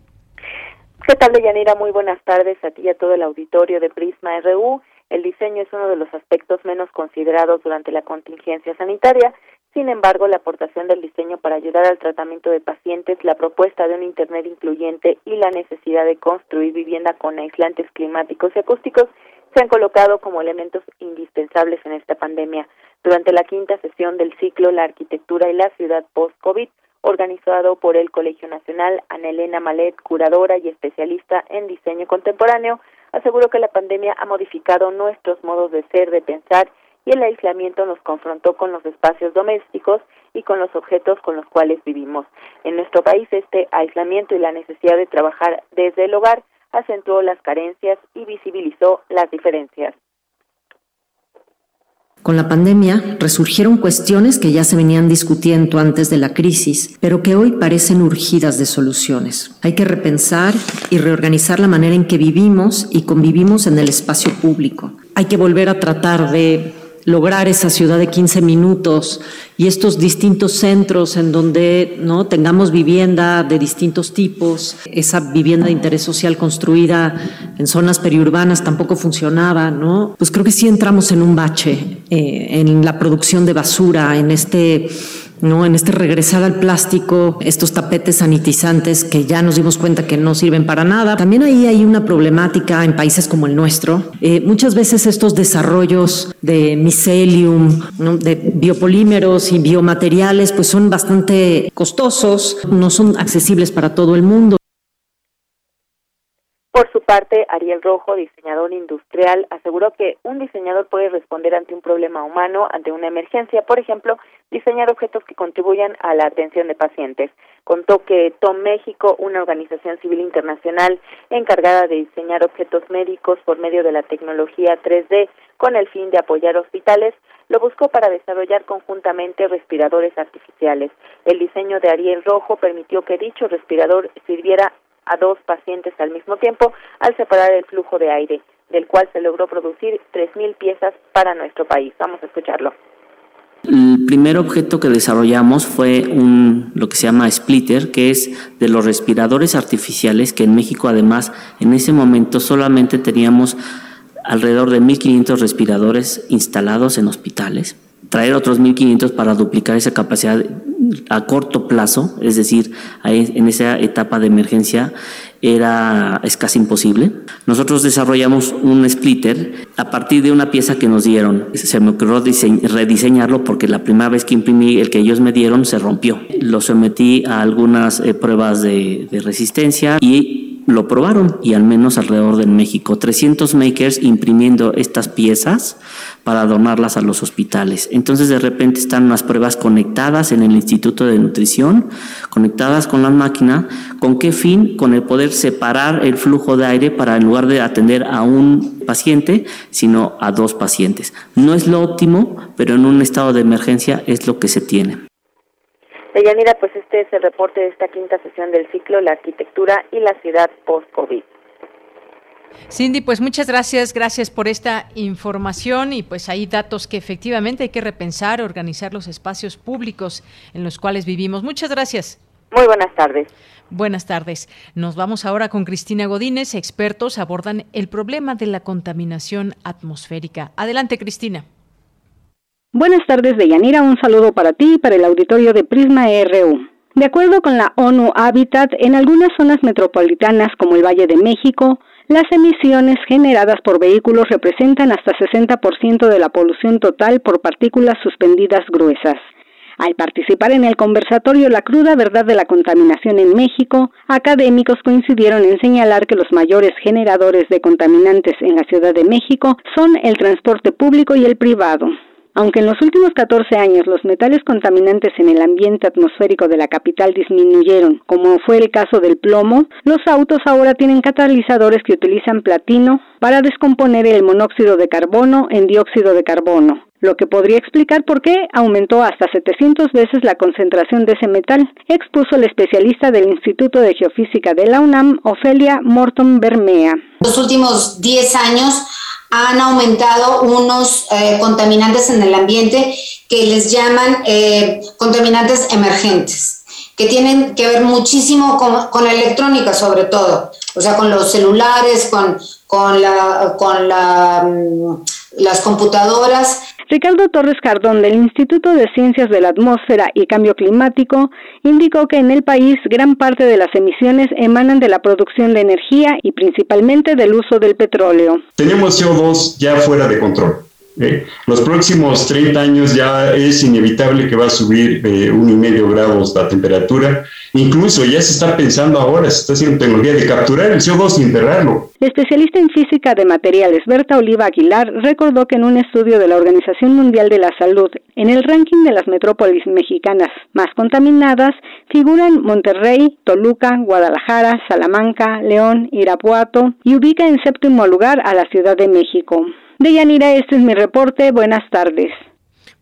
¿Qué tal, Deyanira? Muy buenas tardes a ti y a todo el auditorio de Prisma RU. El diseño es uno de los aspectos menos considerados durante la contingencia sanitaria sin embargo, la aportación del diseño para ayudar al tratamiento de pacientes, la propuesta de un Internet incluyente y la necesidad de construir vivienda con aislantes climáticos y acústicos se han colocado como elementos indispensables en esta pandemia. Durante la quinta sesión del ciclo La arquitectura y la ciudad post-COVID, organizado por el Colegio Nacional, Ana Elena Malet, curadora y especialista en diseño contemporáneo, aseguró que la pandemia ha modificado nuestros modos de ser, de pensar y el aislamiento nos confrontó con los espacios domésticos y con los objetos con los cuales vivimos. En nuestro país este aislamiento y la necesidad de trabajar desde el hogar acentuó las carencias y visibilizó las diferencias. Con la pandemia resurgieron cuestiones que ya se venían discutiendo antes de la crisis, pero que hoy parecen urgidas de soluciones. Hay que repensar y reorganizar la manera en que vivimos y convivimos en el espacio público. Hay que volver a tratar de lograr esa ciudad de 15 minutos y estos distintos centros en donde no tengamos vivienda de distintos tipos, esa vivienda de interés social construida en zonas periurbanas tampoco funcionaba, ¿no? Pues creo que sí entramos en un bache eh, en la producción de basura, en este ¿no? En este regresar al plástico, estos tapetes sanitizantes que ya nos dimos cuenta que no sirven para nada. También ahí hay una problemática en países como el nuestro. Eh, muchas veces estos desarrollos de micelium, de biopolímeros y biomateriales, pues son bastante costosos, no son accesibles para todo el mundo. Por su parte, Ariel Rojo, diseñador industrial, aseguró que un diseñador puede responder ante un problema humano, ante una emergencia, por ejemplo, diseñar objetos que contribuyan a la atención de pacientes. Contó que Tom México, una organización civil internacional encargada de diseñar objetos médicos por medio de la tecnología 3D con el fin de apoyar hospitales, lo buscó para desarrollar conjuntamente respiradores artificiales. El diseño de Ariel Rojo permitió que dicho respirador sirviera a dos pacientes al mismo tiempo al separar el flujo de aire, del cual se logró producir 3.000 piezas para nuestro país. Vamos a escucharlo. El primer objeto que desarrollamos fue un, lo que se llama splitter, que es de los respiradores artificiales, que en México además en ese momento solamente teníamos alrededor de 1.500 respiradores instalados en hospitales traer otros 1.500 para duplicar esa capacidad a corto plazo, es decir, en esa etapa de emergencia era es casi imposible. Nosotros desarrollamos un splitter a partir de una pieza que nos dieron. Se me ocurrió rediseñarlo porque la primera vez que imprimí el que ellos me dieron se rompió. Lo sometí a algunas eh, pruebas de, de resistencia y lo probaron y al menos alrededor de México 300 makers imprimiendo estas piezas para donarlas a los hospitales. Entonces de repente están las pruebas conectadas en el Instituto de Nutrición, conectadas con la máquina, ¿con qué fin? Con el poder separar el flujo de aire para en lugar de atender a un paciente, sino a dos pacientes. No es lo óptimo, pero en un estado de emergencia es lo que se tiene. Deyanira, pues este es el reporte de esta quinta sesión del ciclo La arquitectura y la ciudad post-COVID. Cindy, pues muchas gracias, gracias por esta información y pues hay datos que efectivamente hay que repensar, organizar los espacios públicos en los cuales vivimos. Muchas gracias. Muy buenas tardes. Buenas tardes. Nos vamos ahora con Cristina Godínez. Expertos abordan el problema de la contaminación atmosférica. Adelante, Cristina. Buenas tardes, Deyanira. Un saludo para ti y para el auditorio de Prisma RU. De acuerdo con la ONU Habitat, en algunas zonas metropolitanas como el Valle de México, las emisiones generadas por vehículos representan hasta 60% de la polución total por partículas suspendidas gruesas. Al participar en el conversatorio La cruda verdad de la contaminación en México, académicos coincidieron en señalar que los mayores generadores de contaminantes en la Ciudad de México son el transporte público y el privado. Aunque en los últimos 14 años los metales contaminantes en el ambiente atmosférico de la capital disminuyeron, como fue el caso del plomo, los autos ahora tienen catalizadores que utilizan platino para descomponer el monóxido de carbono en dióxido de carbono, lo que podría explicar por qué aumentó hasta 700 veces la concentración de ese metal, expuso el especialista del Instituto de Geofísica de la UNAM, Ofelia Morton Bermea. Los últimos 10 años han aumentado unos eh, contaminantes en el ambiente que les llaman eh, contaminantes emergentes, que tienen que ver muchísimo con, la electrónica sobre todo, o sea, con los celulares, con, con, la, con mm, las computadoras Ricardo Torres Cardón del Instituto de Ciencias de la Atmósfera y Cambio Climático indicó que en el país gran parte de las emisiones emanan de la producción de energía y principalmente del uso del petróleo. Tenemos CO2 ya fuera de control. ¿Eh? Los próximos 30 años ya es inevitable que va a subir eh, un y medio grados la temperatura. Incluso ya se está pensando ahora, se está haciendo tecnología de capturar el CO2 y enterrarlo. La especialista en física de materiales Berta Oliva Aguilar recordó que en un estudio de la Organización Mundial de la Salud, en el ranking de las metrópolis mexicanas más contaminadas, figuran Monterrey, Toluca, Guadalajara, Salamanca, León, Irapuato y ubica en séptimo lugar a la Ciudad de México. Deyanira, este es mi reporte. Buenas tardes.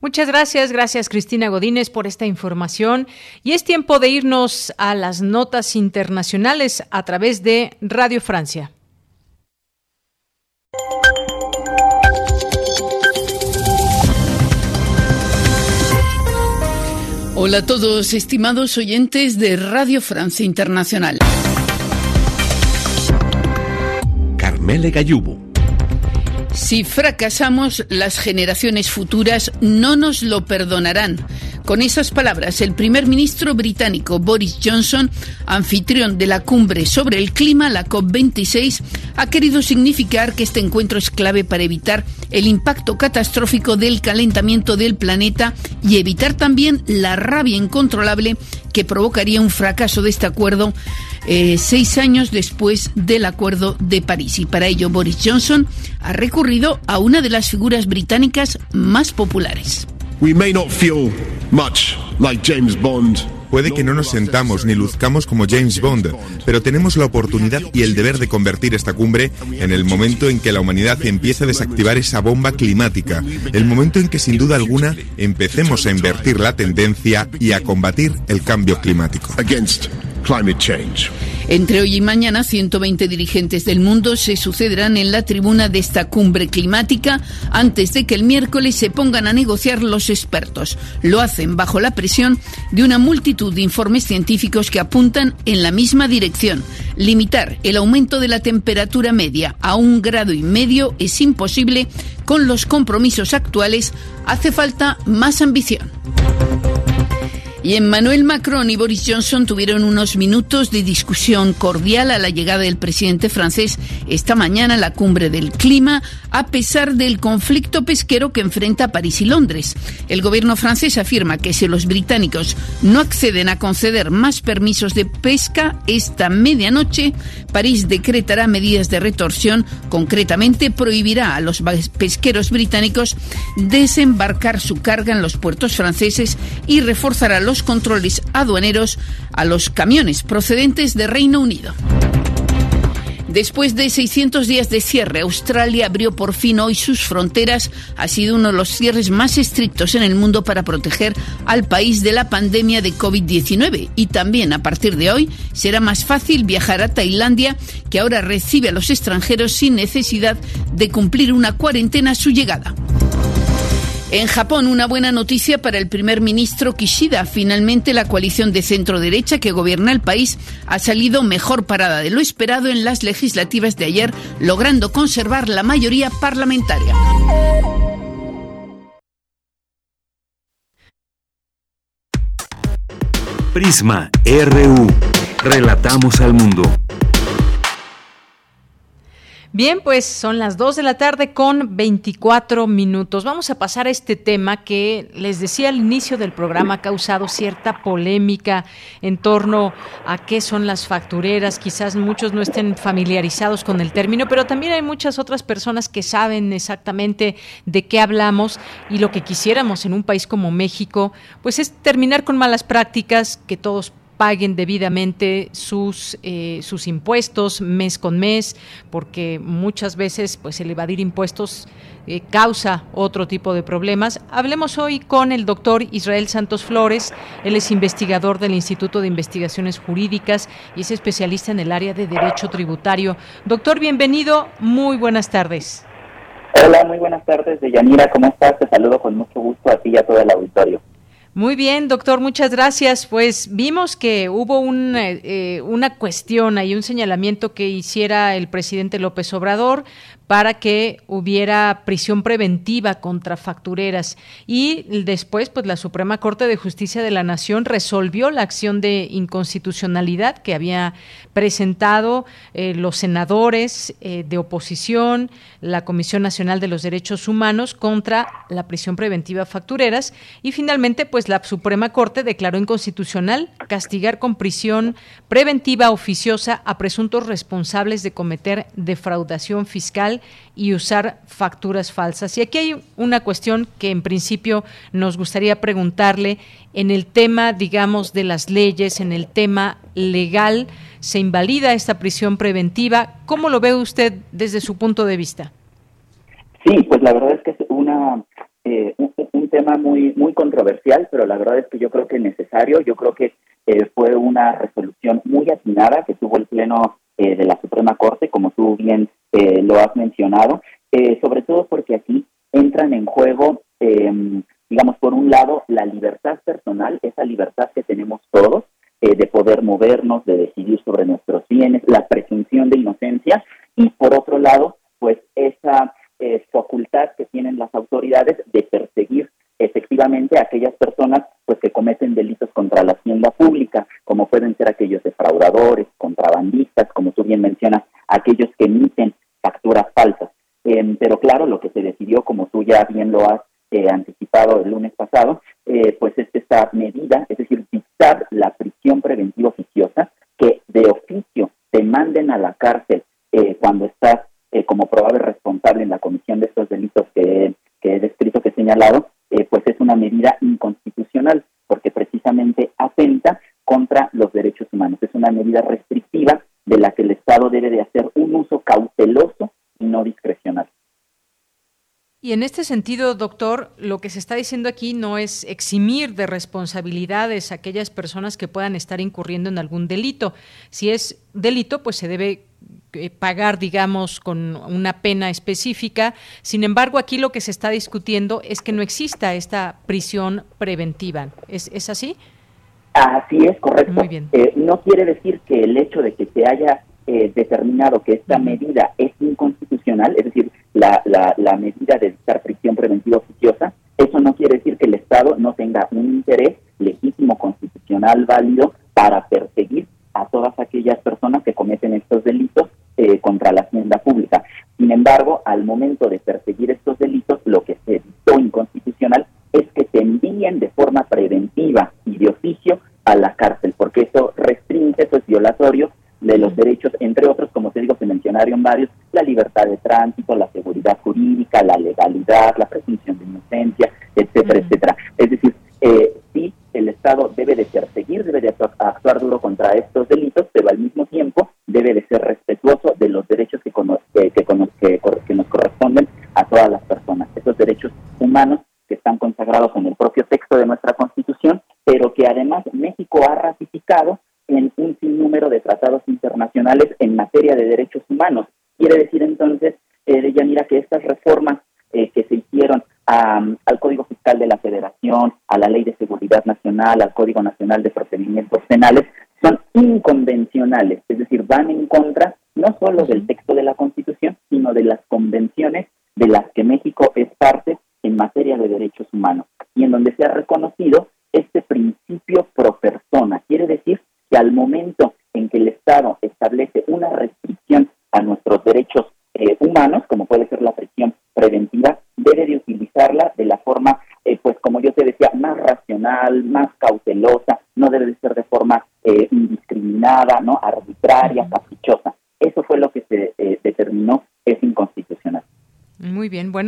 Muchas gracias, gracias Cristina Godínez por esta información. Y es tiempo de irnos a las notas internacionales a través de Radio Francia. Hola a todos, estimados oyentes de Radio Francia Internacional. Carmele Gallubo si fracasamos, las generaciones futuras no nos lo perdonarán. Con esas palabras, el primer ministro británico Boris Johnson, anfitrión de la cumbre sobre el clima, la COP26, ha querido significar que este encuentro es clave para evitar el impacto catastrófico del calentamiento del planeta y evitar también la rabia incontrolable que provocaría un fracaso de este acuerdo eh, seis años después del Acuerdo de París. Y para ello Boris Johnson ha recurrido a una de las figuras británicas más populares. Puede que no nos sentamos ni luzcamos como James Bond, pero tenemos la oportunidad y el deber de convertir esta cumbre en el momento en que la humanidad empiece a desactivar esa bomba climática, el momento en que sin duda alguna empecemos a invertir la tendencia y a combatir el cambio climático. Entre hoy y mañana, 120 dirigentes del mundo se sucederán en la tribuna de esta cumbre climática antes de que el miércoles se pongan a negociar los expertos. Lo hacen bajo la presión de una multitud de informes científicos que apuntan en la misma dirección. Limitar el aumento de la temperatura media a un grado y medio es imposible. Con los compromisos actuales hace falta más ambición. Y Emmanuel Macron y Boris Johnson tuvieron unos minutos de discusión cordial a la llegada del presidente francés esta mañana a la cumbre del clima, a pesar del conflicto pesquero que enfrenta París y Londres. El gobierno francés afirma que si los británicos no acceden a conceder más permisos de pesca esta medianoche, París decretará medidas de retorsión, concretamente prohibirá a los pesqueros británicos desembarcar su carga en los puertos franceses y reforzará los controles aduaneros a los camiones procedentes de Reino Unido. Después de 600 días de cierre, Australia abrió por fin hoy sus fronteras. Ha sido uno de los cierres más estrictos en el mundo para proteger al país de la pandemia de COVID-19. Y también a partir de hoy será más fácil viajar a Tailandia, que ahora recibe a los extranjeros sin necesidad de cumplir una cuarentena a su llegada. En Japón, una buena noticia para el primer ministro Kishida. Finalmente, la coalición de centro-derecha que gobierna el país ha salido mejor parada de lo esperado en las legislativas de ayer, logrando conservar la mayoría parlamentaria. Prisma RU. Relatamos al mundo. Bien, pues son las 2 de la tarde con 24 minutos. Vamos a pasar a este tema que les decía al inicio del programa ha causado cierta polémica en torno a qué son las factureras. Quizás muchos no estén familiarizados con el término, pero también hay muchas otras personas que saben exactamente de qué hablamos y lo que quisiéramos en un país como México, pues es terminar con malas prácticas que todos paguen debidamente sus, eh, sus impuestos mes con mes, porque muchas veces pues el evadir impuestos eh, causa otro tipo de problemas. Hablemos hoy con el doctor Israel Santos Flores, él es investigador del Instituto de Investigaciones Jurídicas y es especialista en el área de Derecho Tributario. Doctor, bienvenido, muy buenas tardes. Hola, muy buenas tardes, Deyanira, ¿cómo estás? Te saludo con mucho gusto a ti y a todo el auditorio. Muy bien, doctor, muchas gracias. Pues vimos que hubo eh, eh, una cuestión y un señalamiento que hiciera el presidente López Obrador para que hubiera prisión preventiva contra factureras. Y después, pues la Suprema Corte de Justicia de la Nación resolvió la acción de inconstitucionalidad que había presentado eh, los senadores eh, de oposición, la Comisión Nacional de los Derechos Humanos contra la prisión preventiva factureras. Y finalmente, pues la Suprema Corte declaró inconstitucional castigar con prisión preventiva oficiosa a presuntos responsables de cometer defraudación fiscal y usar facturas falsas. Y aquí hay una cuestión que en principio nos gustaría preguntarle en el tema, digamos, de las leyes, en el tema legal, se invalida esta prisión preventiva. ¿Cómo lo ve usted desde su punto de vista? Sí, pues la verdad es que es una eh, un, tema muy muy controversial, pero la verdad es que yo creo que es necesario. Yo creo que eh, fue una resolución muy atinada que tuvo el Pleno eh, de la Suprema Corte, como tú bien eh, lo has mencionado, eh, sobre todo porque aquí entran en juego, em, digamos, por un lado, la libertad personal, esa libertad que tenemos todos de poder movernos, de decidir sobre nuestros bienes, la presunción de inocencia, y por otro lado, pues esa facultad que tienen las autoridades de perseguir efectivamente aquellas personas pues que cometen delitos contra la hacienda pública, como pueden ser aquellos defraudadores, contrabandistas, como tú bien mencionas, aquellos que emiten facturas falsas. Em, pero claro, lo que se decidió, como tú ya bien lo has eh, anticipado el lunes pasado, eh, pues es esta medida, es decir, dictar la prisión preventiva oficiosa, que de oficio te manden a la cárcel eh, cuando estás como probable responsable en la comisión de estos delitos que, que he descrito, que he señalado, pues es una medida inconstitucional, porque precisamente atenta contra los derechos humanos. Es una medida restrictiva de la que el Estado debe de hacer un uso cauteloso y no discrecional. Y en este sentido, doctor, lo que se está diciendo aquí no es eximir de responsabilidades a aquellas personas que puedan estar incurriendo en algún delito. Si es delito, pues se debe eh, pagar, digamos, con una pena específica. Sin embargo, aquí lo que se está discutiendo es que no exista esta prisión preventiva. ¿Es, es así? Así es, correcto. Muy bien. Eh, no quiere decir que el hecho de que se haya eh, determinado que esta medida es inconstitucional, es decir, la, la, la medida de dictar prisión preventiva oficiosa, eso no quiere decir que el Estado no tenga un interés legítimo, constitucional, válido para perseguir a todas aquellas personas que cometen estos delitos eh, contra la hacienda pública. Sin embargo, al momento de perseguir estos delitos, lo que se dictó inconstitucional es que se envíen de forma preventiva y de oficio a la cárcel, porque eso restringe, eso es violatorio de los derechos, entre otros, como te digo, se mencionaron varios, la libertad de tránsito, la seguridad jurídica, la legalidad, la presunción de inocencia, etcétera, etcétera. Es decir, eh, sí, el Estado debe de perseguir, debe de actuar duro contra estos delitos, pero al mismo tiempo debe de ser de los derechos que, cono que, que, que, que nos corresponden a todas las personas. Esos derechos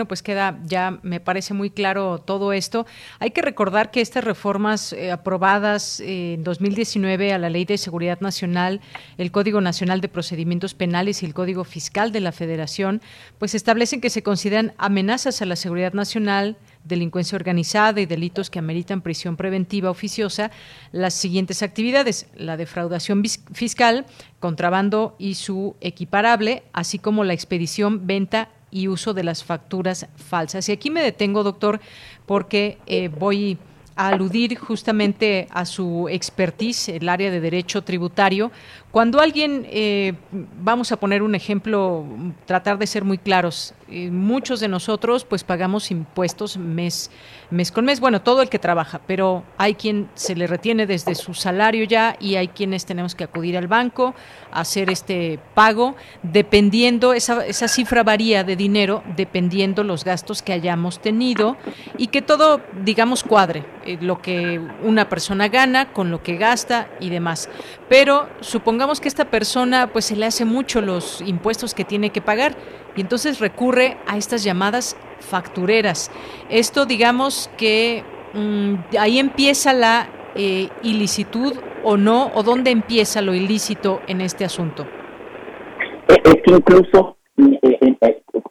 bueno, pues queda ya, me parece muy claro todo esto. Hay que recordar que estas reformas eh, aprobadas en 2019 a la Ley de Seguridad Nacional, el Código Nacional de Procedimientos Penales y el Código Fiscal de la Federación, pues establecen que se consideran amenazas a la seguridad nacional, delincuencia organizada y delitos que ameritan prisión preventiva oficiosa las siguientes actividades: la defraudación fiscal, contrabando y su equiparable, así como la expedición, venta y uso de las facturas falsas. Y aquí me detengo, doctor, porque eh, voy a aludir justamente a su expertise, el área de derecho tributario. Cuando alguien, eh, vamos a poner un ejemplo, tratar de ser muy claros, eh, muchos de nosotros pues pagamos impuestos mes, mes con mes, bueno, todo el que trabaja, pero hay quien se le retiene desde su salario ya y hay quienes tenemos que acudir al banco a hacer este pago, dependiendo, esa, esa cifra varía de dinero dependiendo los gastos que hayamos tenido y que todo, digamos, cuadre, eh, lo que una persona gana con lo que gasta y demás. Pero supongamos que esta persona pues se le hace mucho los impuestos que tiene que pagar y entonces recurre a estas llamadas factureras. Esto digamos que mm, ahí empieza la eh, ilicitud o no, o dónde empieza lo ilícito en este asunto. Eh, es que incluso eh,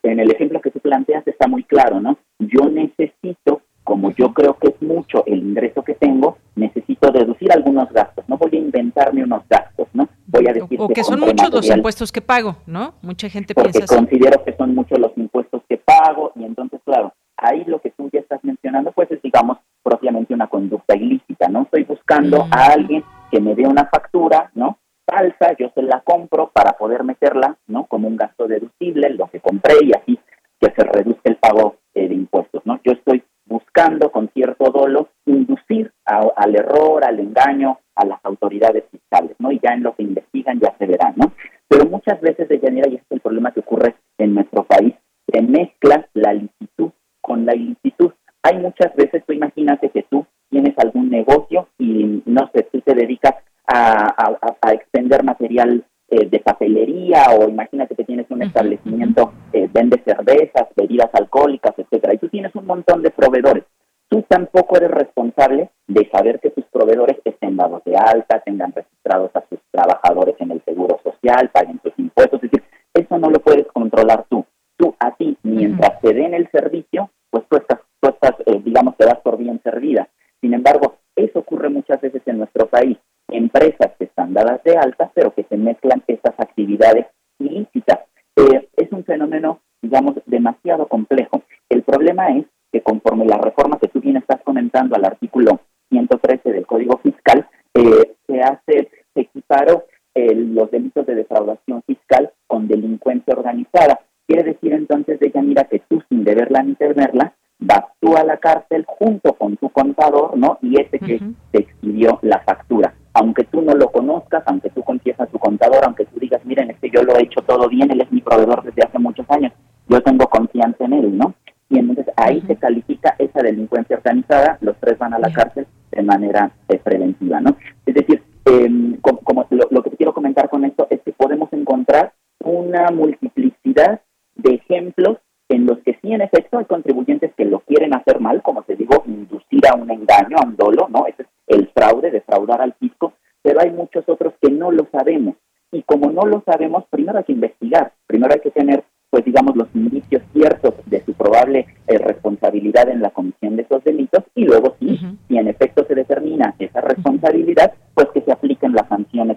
en el ejemplo que tú planteas está muy claro, ¿no? Yo necesito como yo creo que es mucho el ingreso que tengo, necesito deducir algunos gastos. Voy a inventarme unos gastos, ¿no? Voy a decir o que, son muchos los impuestos que pago, ¿no? Mucha gente porque piensa considero que son muchos los impuestos que pago y entonces, claro, ahí lo que tú ya estás mencionando, pues es, digamos, propiamente una conducta ilícita, ¿no? Estoy buscando a alguien que me dé una factura, ¿no? Falsa, yo se la compro para poder meterla, ¿no? Como un gasto deducible, lo que compré y así que se reduzca el pago eh, de impuestos, ¿no? Yo estoy buscando con cierto dolo inducir al error, al engaño a las autoridades fiscales, ¿no? Y ya en lo que investigan ya se verá, ¿no? Pero muchas veces, de manera, y este es el problema que ocurre en nuestro país, se mezcla la licitud con la ilicitud. Hay muchas veces, tú imagínate que tú tienes algún negocio y, no sé, tú te dedicas a, a extender material eh, de papelería o imagínate que tienes un establecimiento, eh, vende cervezas, bebidas alcohólicas, etcétera, y tú tienes un montón de proveedores. Tú tampoco eres responsable de saber que tus proveedores estén dados de alta, tengan registrados a sus trabajadores en el seguro social, paguen sus impuestos, es decir, eso no lo puedes controlar tú. Tú a ti, mientras te den el servicio, pues tú estás, tú estás eh, digamos, te das por bien servida. Sin embargo, eso ocurre muchas veces en nuestro país empresas que están dadas de alta, pero que se mezclan estas actividades ilícitas. Eh, es un fenómeno, digamos, demasiado complejo. El problema es que conforme la reforma que tú bien estás comentando al artículo 113 del Código Fiscal, eh, se hace, se equiparó eh, los delitos de defraudación fiscal con delincuencia organizada. Quiere decir entonces, de ella, mira, que tú sin deberla ni temerla, vas tú a la cárcel junto con tu contador, ¿no? Y ese que te expidió la factura aunque tú no lo conozcas, aunque tú confíes a tu contador, aunque tú digas, miren, es que yo lo he hecho todo bien, él es mi proveedor desde hace muchos años, yo tengo confianza en él, ¿no? Y entonces ahí se califica esa delincuencia organizada, los tres van a la cárcel de manera eh, preventiva, ¿no? Es decir, em, como, lo, lo, que quiero comentar con esto es que podemos encontrar una multiplicidad de ejemplos en los que sí, en efecto, hay contribuyentes que lo quieren hacer mal, como te digo, inducir a un engaño, a un dolo, ¿no? Ese es el fraude, defraudar al fisco, pero hay muchos otros que no lo sabemos. Y como no lo sabemos, primero hay que investigar, primero hay que tener, pues digamos, los indicios ciertos de su probable eh, responsabilidad en la comisión de esos delitos y luego sí, si en efecto se determina esa responsabilidad, pues que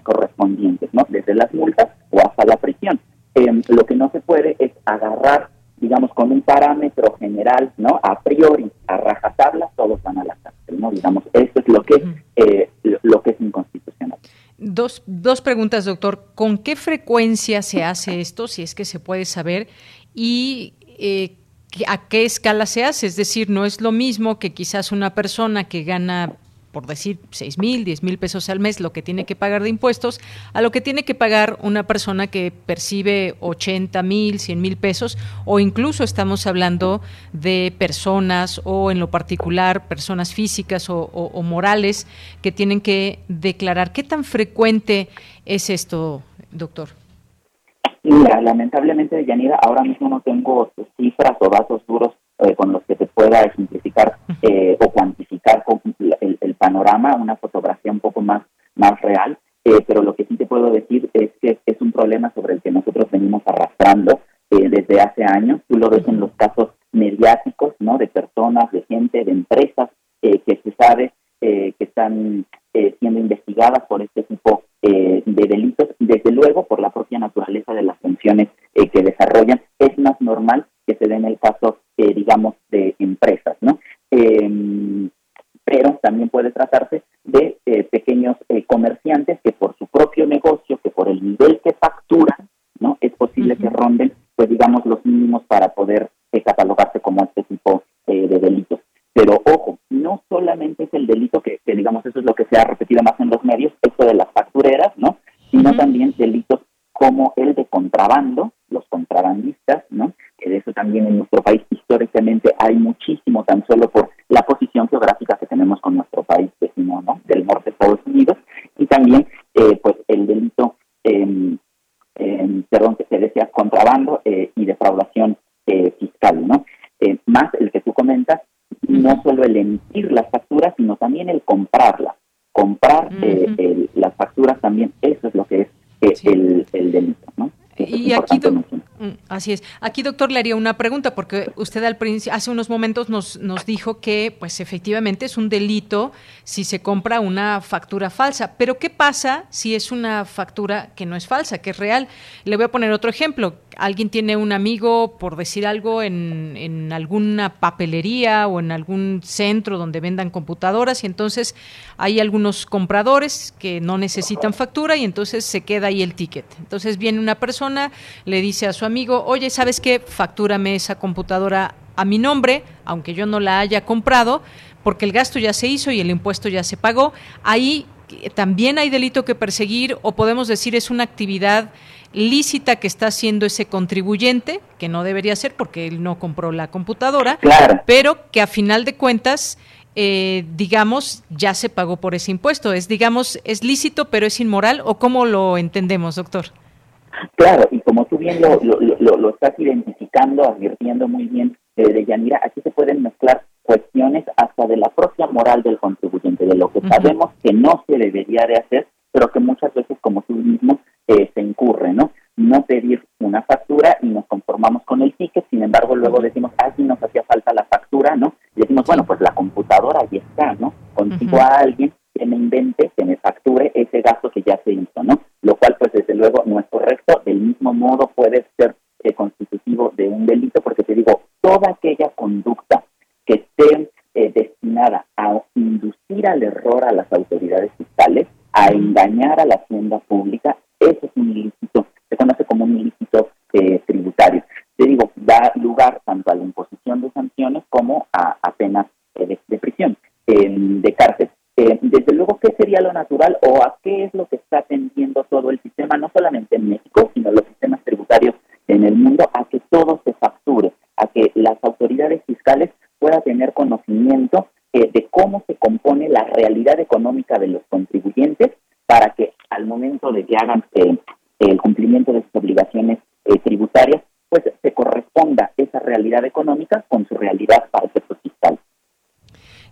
correspondientes, ¿no? Desde las multas o hasta la prisión. Em, lo que no se puede es agarrar, digamos, con un parámetro general, ¿no? A priori, a rajatabla, todos van a la cárcel, ¿no? Digamos, esto es lo que, eh, lo que es inconstitucional. Dos, preguntas, doctor. ¿Con qué frecuencia se hace *laughs* esto, si es que se puede saber? Y eh, a qué escala se hace. Es decir, no es lo mismo que quizás una persona que gana por decir 6 mil, 10 mil pesos al mes, lo que tiene que pagar de impuestos, a lo que tiene que pagar una persona que percibe 80 mil, 100 mil pesos, o incluso estamos hablando de personas o en lo particular personas físicas o, o morales que tienen que declarar. ¿Qué tan frecuente es esto, doctor? Mira, lamentablemente, Yanira, ahora mismo no tengo cifras o datos duros eh, con los que te pueda ejemplificar eh, o cuantificar el, panorama, una fotografía un poco más, más real, eh, pero lo que sí te puedo decir es que es un problema sobre el que nosotros venimos arrastrando desde hace años. Tú lo ves en los casos mediáticos, ¿no? De personas, de gente, de empresas que se sabe que están siendo investigadas por este tipo de delitos. Desde luego, por la propia naturaleza de las funciones que desarrollan, es más normal que se den el caso, eh, digamos, de empresas, ¿no? Em, pero también puede tratarse de eh, pequeños eh, comerciantes que por su propio negocio, que por el nivel que facturan, ¿no? Es posible que ronden, pues digamos, los mínimos para poder catalogarse como este tipo de delitos. Pero ojo, no solamente es el delito que, digamos, eso es lo que se ha repetido más en los medios, esto de las factureras, ¿no? Sino también delitos como el de contrabando, los contrabandistas, ¿no? Que de eso también en nuestro país hay muchísimo, tan solo por la posición geográfica que tenemos con nuestro país vecino, ¿no? Del norte de Estados Unidos, y también, eh, pues, el delito, eh, perdón, que se decía contrabando eh, y defraudación eh, fiscal, ¿no? más el que tú comentas, no solo el emitir las facturas, sino también el comprarlas. Comprar las facturas también, eso es lo que es el, el delito, ¿no? y aquí, mm, así es. Aquí, doctor, le haría una pregunta, porque usted al hace unos momentos nos, nos dijo que, pues, efectivamente es un delito si se compra una factura falsa. Pero, ¿qué pasa si es una factura que no es falsa, que es real? Le voy a poner otro ejemplo alguien tiene un amigo, por decir algo, en, en, alguna papelería o en algún centro donde vendan computadoras y entonces hay algunos compradores que no necesitan factura y entonces se queda ahí el ticket. Entonces viene una persona, le dice a su amigo, oye, ¿sabes qué? Factúrame esa computadora a mi nombre, aunque yo no la haya comprado, porque el gasto ya se hizo y el impuesto ya se pagó. Ahí también hay delito que perseguir o podemos decir es una actividad lícita que está haciendo ese contribuyente, que no debería ser porque él no compró la computadora, pero que a final de cuentas, eh, digamos, ya se pagó por ese impuesto. Es, digamos, es lícito, pero es inmoral, ¿o cómo lo entendemos, doctor? Claro, y como tú bien lo, lo, lo, estás identificando, advirtiendo muy bien, eh, de Yanira, aquí se pueden mezclar cuestiones hasta de la propia moral del contribuyente, de lo que sabemos que no se debería de hacer, pero que muchas veces, como tú mismo eh, se incurre, ¿no? No pedir una factura y nos conformamos con el ticket, sin embargo, luego decimos, sí nos hacía falta la factura, ¿no? Y decimos, bueno, pues la computadora ahí está, ¿no? Consigo a alguien que me invente, que me facture ese gasto que ya se hizo, ¿no? Lo cual, pues desde luego, no es correcto. Del mismo modo puede ser eh, constitutivo de un delito, porque te digo, toda aquella conducta que esté eh, destinada a inducir al error a las autoridades fiscales, a engañar a la hacienda pública, un ilícito, se conoce como un ilícito eh, tributario. Te digo, da lugar tanto a la imposición de sanciones como a, penas eh, de, prisión, de cárcel. desde luego, ¿qué sería lo natural o a qué es lo que está tendiendo todo el sistema, no solamente en México, sino los sistemas tributarios en el mundo, a que todo se facture, a que las autoridades fiscales puedan tener conocimiento eh, de cómo se compone la realidad económica de los contribuyentes para que al momento de que hagan eh, el cumplimiento de sus obligaciones eh, tributarias, pues se corresponda esa realidad económica con su realidad para efectos fiscales.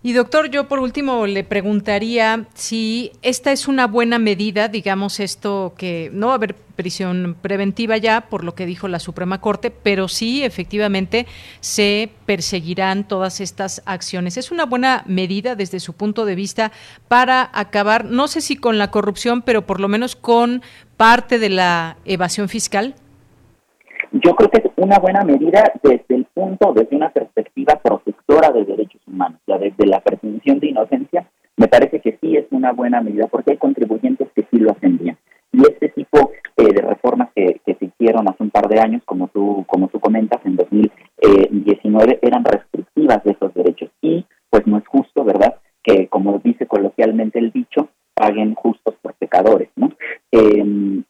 Y doctor, yo por último le preguntaría si esta es una buena medida, digamos esto que no va a haber prisión preventiva ya, por lo que dijo la Suprema Corte, pero sí efectivamente se perseguirán todas estas acciones. Es una buena medida desde su punto de vista para acabar, no sé si con la corrupción, pero por lo menos con parte de la evasión fiscal. Yo creo que es una buena medida desde el punto, desde una perspectiva protectora de derechos humanos, ya desde la presunción de inocencia, me parece que sí es una buena medida porque hay contribuyentes que sí lo hacen bien. Y este tipo eh, de reformas que, se hicieron hace un par de años, como tú, como tú comentas, en 2019, eran restrictivas de esos derechos. Y pues no es justo, ¿verdad?, que como dice coloquialmente el dicho, paguen justos por pecadores, ¿no? Eh,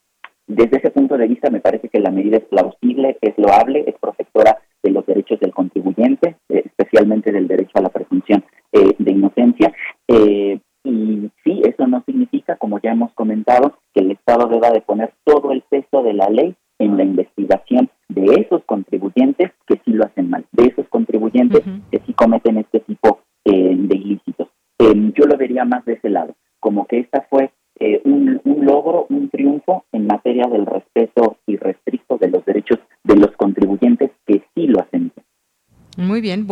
desde ese punto de vista, me parece que la medida es plausible, es loable, es protectora de los derechos del contribuyente, eh, especialmente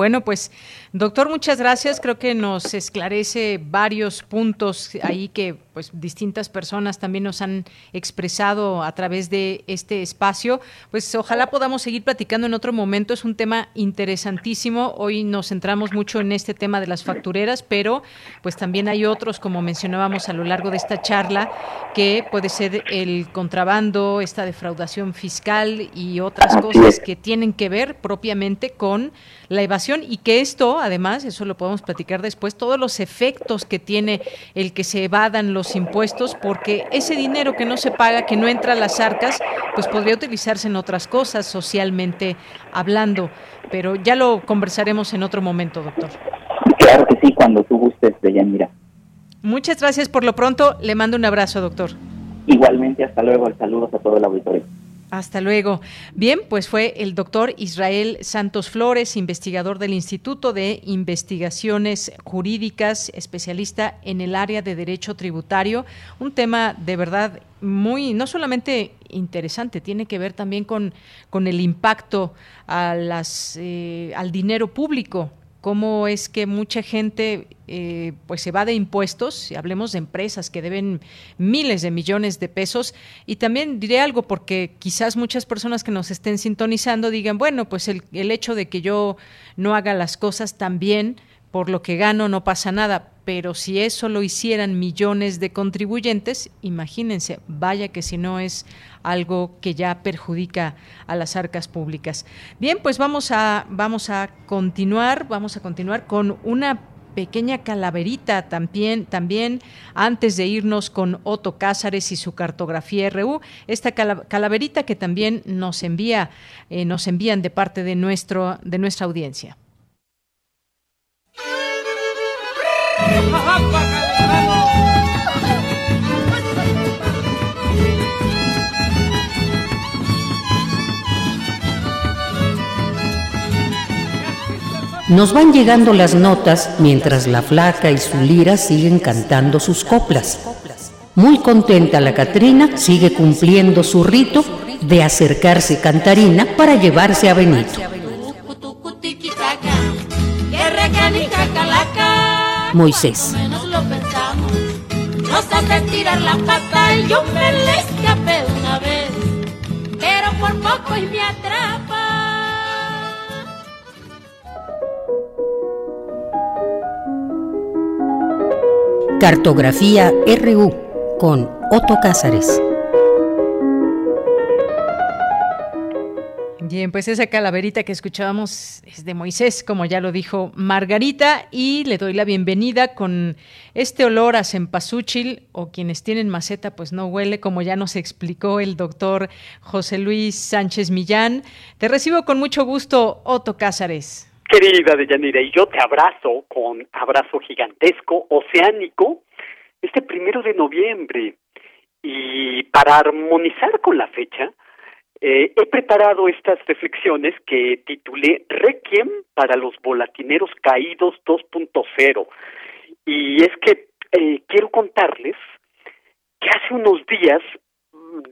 bueno, pues doctor, muchas gracias. Creo que nos esclarece varios puntos ahí que pues distintas personas también nos han expresado a través de este espacio. Pues ojalá podamos seguir platicando en otro momento. Es un tema interesantísimo. Hoy nos centramos mucho en este tema de las factureras, pero pues también hay otros, como mencionábamos a lo largo de esta charla, que puede ser el contrabando, esta defraudación fiscal y otras cosas que tienen que ver propiamente con la evasión y que esto, además, eso lo podemos platicar después, todos los efectos que tiene el que se evadan los impuestos, porque ese dinero que no se paga, que no entra a las arcas, pues podría utilizarse en otras cosas socialmente hablando. Pero ya lo conversaremos en otro momento, doctor. Claro que sí, cuando tú gustes, Deyanira. Muchas gracias por lo pronto. Le mando un abrazo, doctor. Igualmente, hasta luego. Saludos a todo el auditorio. Hasta luego. Bien, pues fue el doctor Israel Santos Flores, investigador del Instituto de Investigaciones Jurídicas, especialista en el área de derecho tributario. Un tema de verdad muy, no solamente interesante, tiene que ver también con, con el impacto a las, eh, al dinero público cómo es que mucha gente eh, pues se va de impuestos, hablemos de empresas que deben miles de millones de pesos, y también diré algo porque quizás muchas personas que nos estén sintonizando digan, bueno, pues el, el hecho de que yo no haga las cosas tan bien, por lo que gano no pasa nada, pero si eso lo hicieran millones de contribuyentes, imagínense, vaya que si no es algo que ya perjudica a las arcas públicas. Bien, pues vamos a vamos a continuar, vamos a continuar con una pequeña calaverita también, también antes de irnos con Otto Cázares y su cartografía RU, esta calaverita que también nos envía, eh, nos envían de parte de nuestro, de nuestra audiencia. *laughs* Nos van llegando las notas mientras la flaca y su lira siguen cantando sus coplas. Muy contenta la Catrina sigue cumpliendo su rito de acercarse cantarina para llevarse a Benito. Moisés. la pata yo me escapé una vez, pero por poco. Cartografía RU con Otto Cázares. Bien, pues esa calaverita que escuchábamos es de Moisés, como ya lo dijo Margarita, y le doy la bienvenida con este olor a cempasúchil, o quienes tienen maceta, pues no huele, como ya nos explicó el doctor José Luis Sánchez Millán. Te recibo con mucho gusto, Otto Cázares. Querida Deyanira, y yo te abrazo con abrazo gigantesco, oceánico, este primero de noviembre. Y para armonizar con la fecha, Eh, he preparado estas reflexiones que titulé Requiem para los volatineros caídos 2.0. Y es que eh, quiero contarles que hace unos días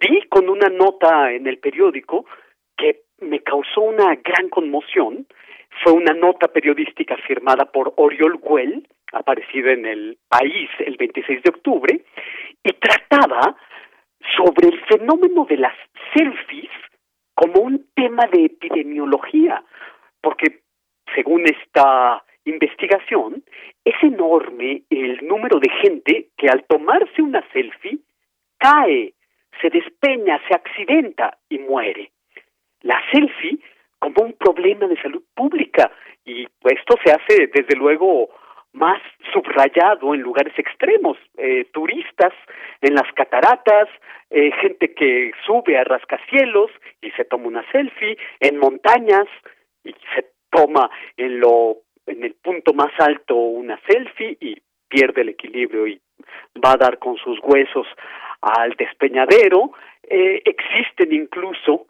di con una nota en el periódico que me causó una gran conmoción. Fue una nota periodística firmada por Oriol Güell, aparecida en el país el 26 de octubre, y trataba sobre el fenómeno de las selfies como un tema de epidemiología, porque según esta investigación, es enorme el número de gente que al tomarse una selfie cae, se despeña, se accidenta y muere. La selfie como un problema de salud pública y esto se hace desde luego más subrayado en lugares extremos, eh, turistas en las cataratas, eh, gente que sube a rascacielos y se toma una selfie, en montañas y se toma en lo en el punto más alto una selfie y pierde el equilibrio y va a dar con sus huesos al despeñadero. Eh, existen incluso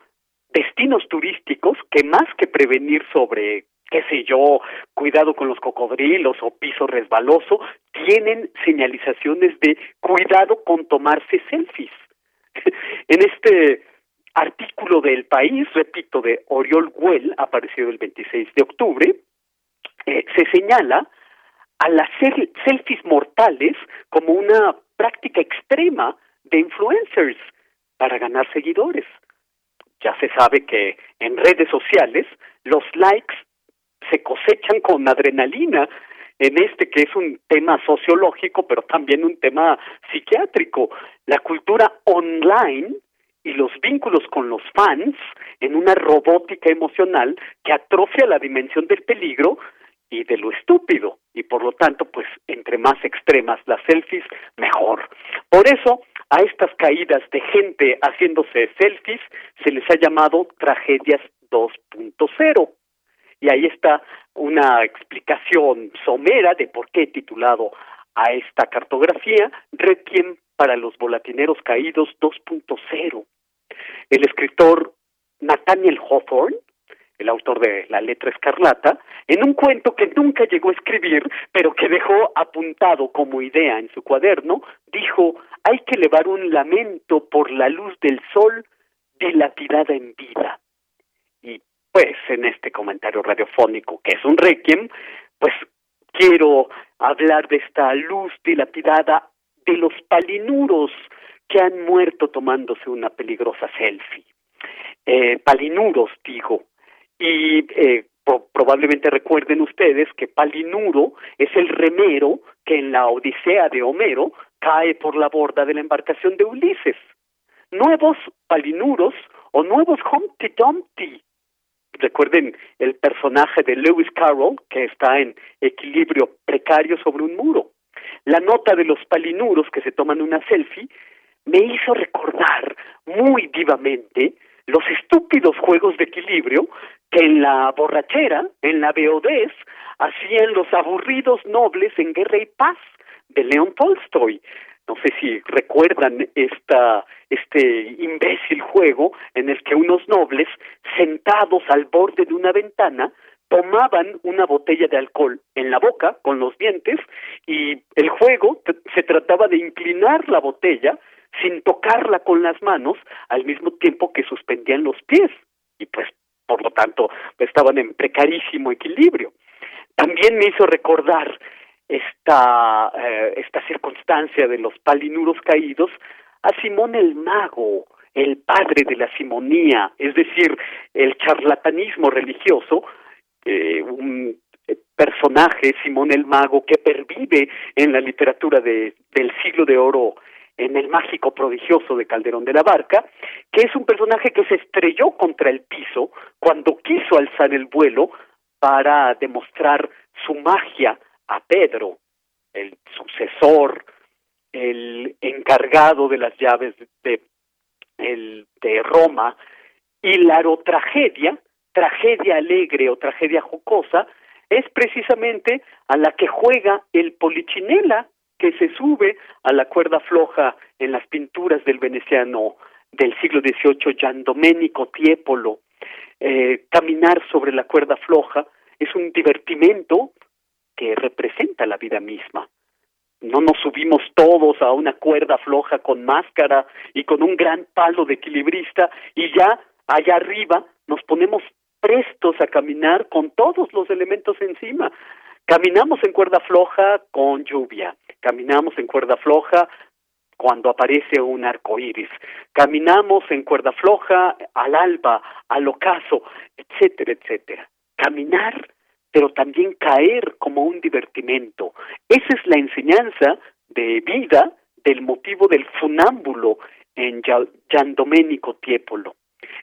destinos turísticos que más que prevenir sobre qué sé yo, cuidado con los cocodrilos o piso resbaloso, tienen señalizaciones de cuidado con tomarse selfies. *laughs* en este artículo del país, repito, de Oriol Güell, aparecido el 26 de octubre, eh, se señala a las selfies mortales como una práctica extrema de influencers para ganar seguidores. Ya se sabe que en redes sociales los likes se cosechan con adrenalina en este que es un tema sociológico, pero también un tema psiquiátrico. La cultura online y los vínculos con los fans en una robótica emocional que atrofia la dimensión del peligro y de lo estúpido y por lo tanto pues entre más extremas las selfies mejor. Por eso a estas caídas de gente haciéndose selfies se les ha llamado tragedias 2.0 y ahí está una explicación somera de por qué he titulado a esta cartografía Requiem para los volatineros caídos 2.0. El escritor Nathaniel Hawthorne, el autor de La letra escarlata, en un cuento que nunca llegó a escribir, pero que dejó apuntado como idea en su cuaderno, dijo, hay que elevar un lamento por la luz del sol dilapidada en vida. Y pues en este comentario radiofónico, que es un requiem, pues quiero hablar de esta luz dilapidada de los palinuros que han muerto tomándose una peligrosa selfie. Eh, palinuros, digo, y eh, probablemente recuerden ustedes que Palinuro es el remero que en la Odisea de Homero cae por la borda de la embarcación de Ulises. Nuevos Palinuros o nuevos Humpty Dumpty Recuerden el personaje de Lewis Carroll que está en equilibrio precario sobre un muro. La nota de los palinuros que se toman una selfie me hizo recordar muy vivamente los estúpidos juegos de equilibrio que en la borrachera, en la beodez, hacían los aburridos nobles en Guerra y Paz de León Tolstoy. No sé si recuerdan esta, este imbécil juego en el que unos nobles, sentados al borde de una ventana, tomaban una botella de alcohol en la boca con los dientes y el juego se trataba de inclinar la botella sin tocarla con las manos al mismo tiempo que suspendían los pies y pues por lo tanto estaban en precarísimo equilibrio. También me hizo recordar esta, eh, esta circunstancia de los palinuros caídos a Simón el Mago, el padre de la simonía, es decir, el charlatanismo religioso, un personaje, Simón el Mago, que pervive en la literatura de, del siglo de oro en el mágico prodigioso de Calderón de la Barca, que es un personaje que se estrelló contra el piso cuando quiso alzar el vuelo para demostrar su magia a Pedro, el sucesor, el encargado de las llaves de, de Roma, y la tragedia, tragedia alegre o tragedia jocosa, es precisamente a la que juega el polichinela que se sube a la cuerda floja en las pinturas del veneciano del siglo XVIII, Gian Domenico Tiepolo, eh, caminar sobre la cuerda floja es un divertimento que representa la vida misma. No nos subimos todos a una cuerda floja con máscara y con un gran palo de equilibrista y ya allá arriba nos ponemos prestos a caminar con todos los elementos encima. Caminamos en cuerda floja con lluvia, caminamos en cuerda floja cuando aparece un arco iris, caminamos en cuerda floja al alba, al ocaso, etcétera, etcétera. Caminar, pero también caer como un divertimento. Esa es la enseñanza de vida del motivo del funámbulo en Gian Domenico Tiepolo.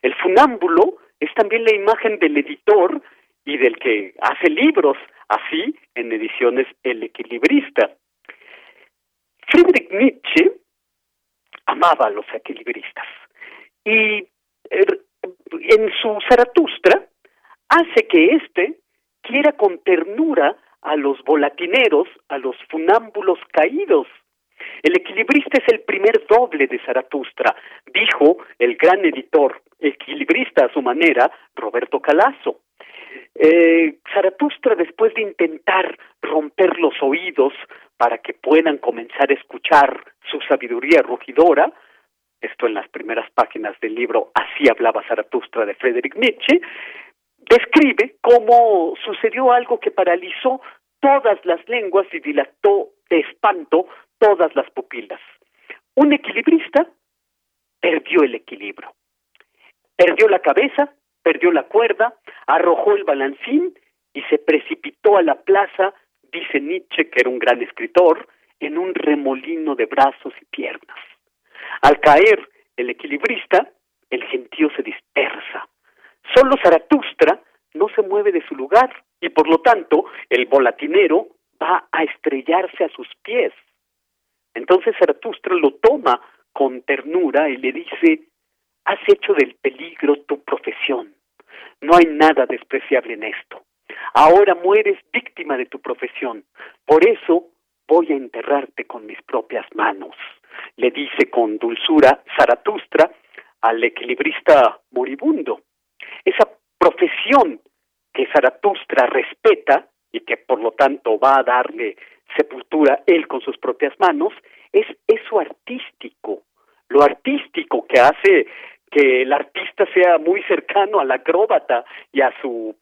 El funámbulo es también la imagen del editor y del que hace libros, así en ediciones El Equilibrista. Friedrich Nietzsche amaba a los equilibristas y er, en su Zaratustra hace que éste quiera con ternura a los volatineros, a los funámbulos caídos. El equilibrista es el primer doble de Zaratustra, dijo el gran editor, equilibrista a su manera, Roberto Calazo. Eh, Zaratustra, después de intentar romper los oídos para que puedan comenzar a escuchar su sabiduría rugidora, esto en las primeras páginas del libro Así hablaba Zaratustra de Friedrich Nietzsche, describe cómo sucedió algo que paralizó todas las lenguas y dilató de espanto todas las pupilas. Un equilibrista perdió el equilibrio, perdió la cabeza, perdió la cuerda, arrojó el balancín y se precipitó a la plaza, dice Nietzsche, que era un gran escritor, en un remolino de brazos y piernas. Al caer el equilibrista, el gentío se dispersa. Solo Zaratustra no se mueve de su lugar y por lo tanto el volatinero va a estrellarse a sus pies. Entonces Zaratustra lo toma con ternura y le dice, has hecho del peligro tu profesión. No hay nada despreciable en esto. Ahora mueres víctima de tu profesión. Por eso voy a enterrarte con mis propias manos. Le dice con dulzura Zaratustra al equilibrista moribundo. Esa profesión que Zaratustra respeta y que por lo tanto va a darle sepultura él con sus propias manos, es eso artístico, lo artístico que hace que el artista sea muy cercano al acróbata y a su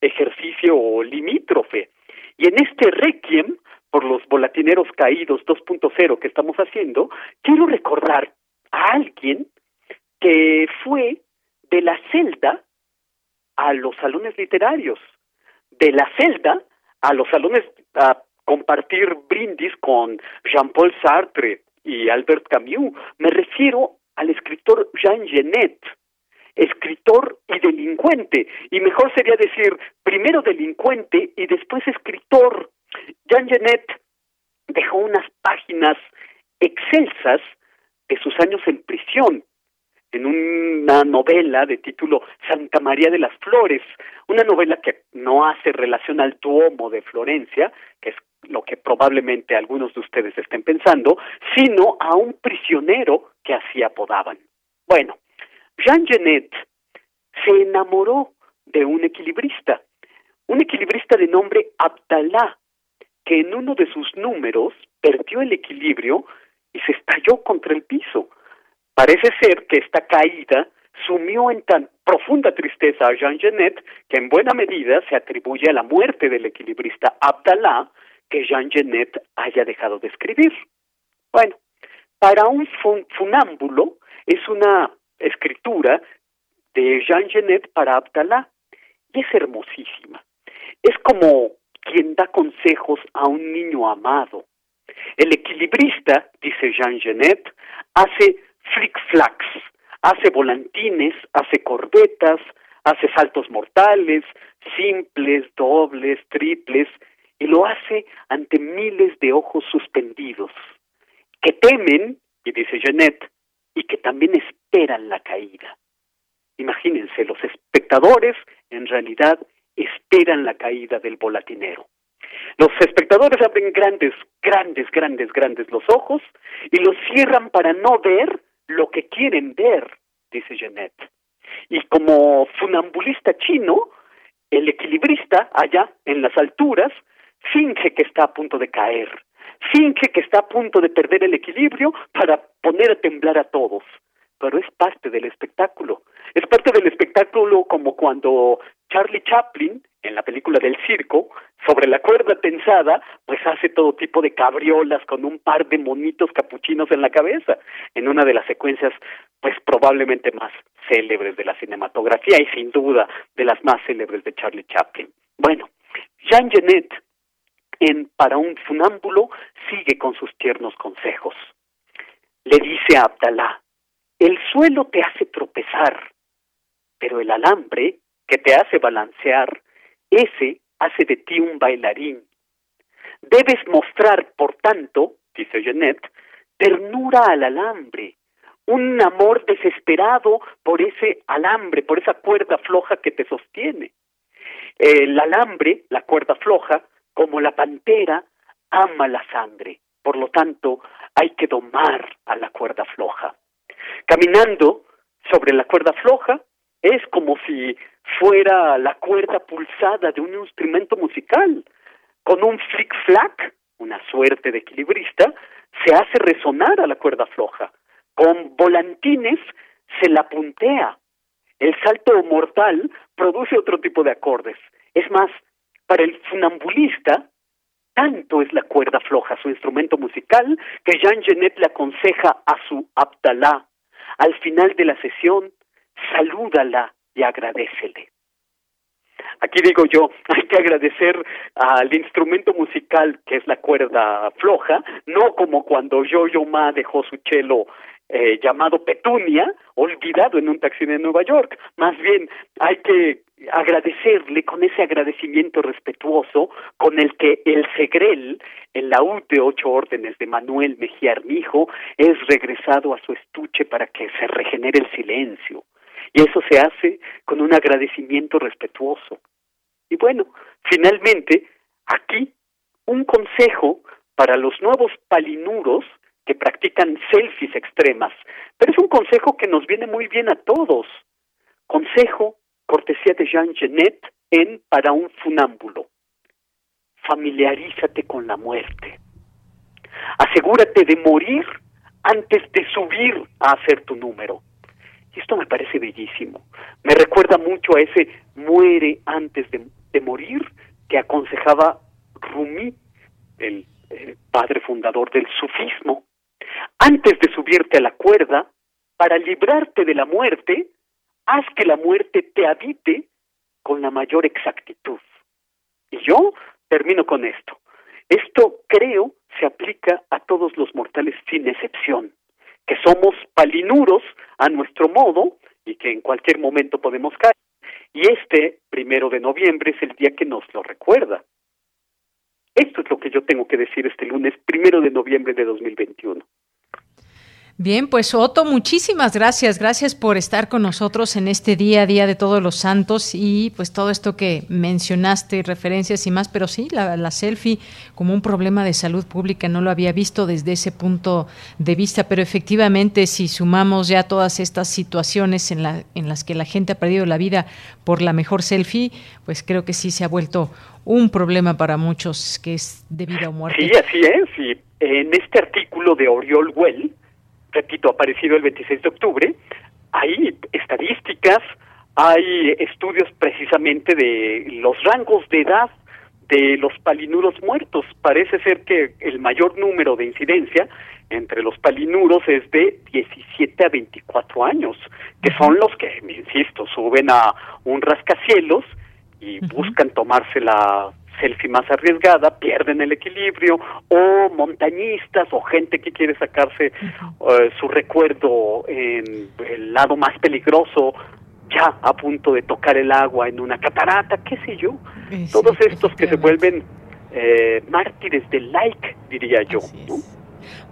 ejercicio limítrofe. Y en este requiem por los volatineros caídos 2.0 que estamos haciendo, quiero recordar a alguien que fue de la celda a los salones literarios, de la celda a los salones a compartir brindis con Jean-Paul Sartre y Albert Camus. Me refiero al escritor Jean Genet, escritor y delincuente, y mejor sería decir primero delincuente y después escritor. Jean Genet dejó unas páginas excelsas de sus años en prisión en una novela de título Santa María de las Flores, una novela que no hace relación al Duomo de Florencia, que es lo que probablemente algunos de ustedes estén pensando, sino a un prisionero que así apodaban. Bueno, Jean Genet se enamoró de un equilibrista, un equilibrista de nombre Abdalá, que en uno de sus números perdió el equilibrio y se estalló contra el piso. Parece ser que esta caída sumió en tan profunda tristeza a Jean Genet que en buena medida se atribuye a la muerte del equilibrista Abdalá que Jean Genet haya dejado de escribir. Bueno, para un funámbulo es una escritura de Jean Genet para Abdalá y es hermosísima. Es como quien da consejos a un niño amado. El equilibrista, dice Jean Genet, hace flick-flacks, hace volantines, hace corbetas, hace saltos mortales, simples, dobles, triples, y lo hace ante miles de ojos suspendidos, que temen, y dice Jeanette, y que también esperan la caída. Imagínense, los espectadores en realidad esperan la caída del volatinero. Los espectadores abren grandes, grandes, grandes, grandes los ojos y los cierran para no ver lo que quieren ver, dice Jeanette. Y como funambulista chino, el equilibrista allá en las alturas finge que está a punto de caer, finge que está a punto de perder el equilibrio para poner a temblar a todos. Pero es parte del espectáculo. Es parte del espectáculo como cuando Charlie Chaplin, en la película del circo, sobre la cuerda tensada, pues hace todo tipo de cabriolas con un par de monitos capuchinos en la cabeza, en una de las secuencias, pues probablemente más célebres de la cinematografía y sin duda de las más célebres de Charlie Chaplin. Bueno, Jean Genet, en Para un funámbulo, sigue con sus tiernos consejos. Le dice a Abdalá, el suelo te hace tropezar, pero el alambre que te hace balancear, ese hace de ti un bailarín. Debes mostrar, por tanto, dice Jeanette, ternura al alambre, un amor desesperado por ese alambre, por esa cuerda floja que te sostiene. El alambre, la cuerda floja, como la pantera, ama la sangre. Por lo tanto, hay que domar a la cuerda floja. Caminando sobre la cuerda floja es como si fuera la cuerda pulsada de un instrumento musical. Con un flick-flack, una suerte de equilibrista, se hace resonar a la cuerda floja. Con volantines se la puntea. El salto mortal produce otro tipo de acordes. Es más, para el funambulista, tanto es la cuerda floja, su instrumento musical, que Jean Genet le aconseja a su Abdalá. Al final de la sesión, salúdala y agradecele. Aquí digo yo, *laughs* hay que agradecer al instrumento musical que es la cuerda floja, no como cuando Yo-Yo Ma dejó su chelo eh, llamado Petunia, olvidado en un taxi de Nueva York. Más bien, hay que agradecerle con ese agradecimiento respetuoso con el que el Segrel, el laúd de ocho órdenes de Manuel Mejía Armijo, es regresado a su estuche para que se regenere el silencio. Y eso se hace con un agradecimiento respetuoso. Y bueno, finalmente, aquí un consejo para los nuevos palinuros que practican selfies extremas. Pero es un consejo que nos viene muy bien a todos. Consejo, cortesía de Jean Genet en Para un funámbulo. Familiarízate con la muerte. Asegúrate de morir antes de subir a hacer tu número. Y esto me parece bellísimo. Me recuerda mucho a ese muere antes de, morir que aconsejaba Rumi, el padre fundador del sufismo. Antes de subirte a la cuerda, para librarte de la muerte, haz que la muerte te habite con la mayor exactitud. Y yo termino con esto. Esto creo se aplica a todos los mortales sin excepción, que somos palinuros a nuestro modo y que en cualquier momento podemos caer. Y este primero de noviembre es el día que nos lo recuerda. Esto es lo que yo tengo que decir este lunes, primero de noviembre de 2021. Bien, pues Otto, muchísimas gracias. Gracias por estar con nosotros en este día, Día de Todos los Santos y pues todo esto que mencionaste, referencias y más, pero sí, la, selfie como un problema de salud pública no lo había visto desde ese punto de vista, pero efectivamente si sumamos ya todas estas situaciones en, la, en las que la gente ha perdido la vida por la mejor selfie, pues creo que sí se ha vuelto un problema para muchos que es de vida o muerte. Sí, así es. Y en este artículo de Oriol Well, repito, aparecido el 26 de octubre, hay estadísticas, hay estudios precisamente de los rangos de edad de los palinuros muertos. Parece ser que el mayor número de incidencia entre los palinuros es de 17 a 24 años, que son los que, insisto, suben a un rascacielos y buscan tomarse la selfie más arriesgada, pierden el equilibrio, o montañistas o gente que quiere sacarse eh, su recuerdo en el lado más peligroso, ya a punto de tocar el agua en una catarata, qué sé yo. Todos estos que se vuelven eh, mártires del like, diría yo.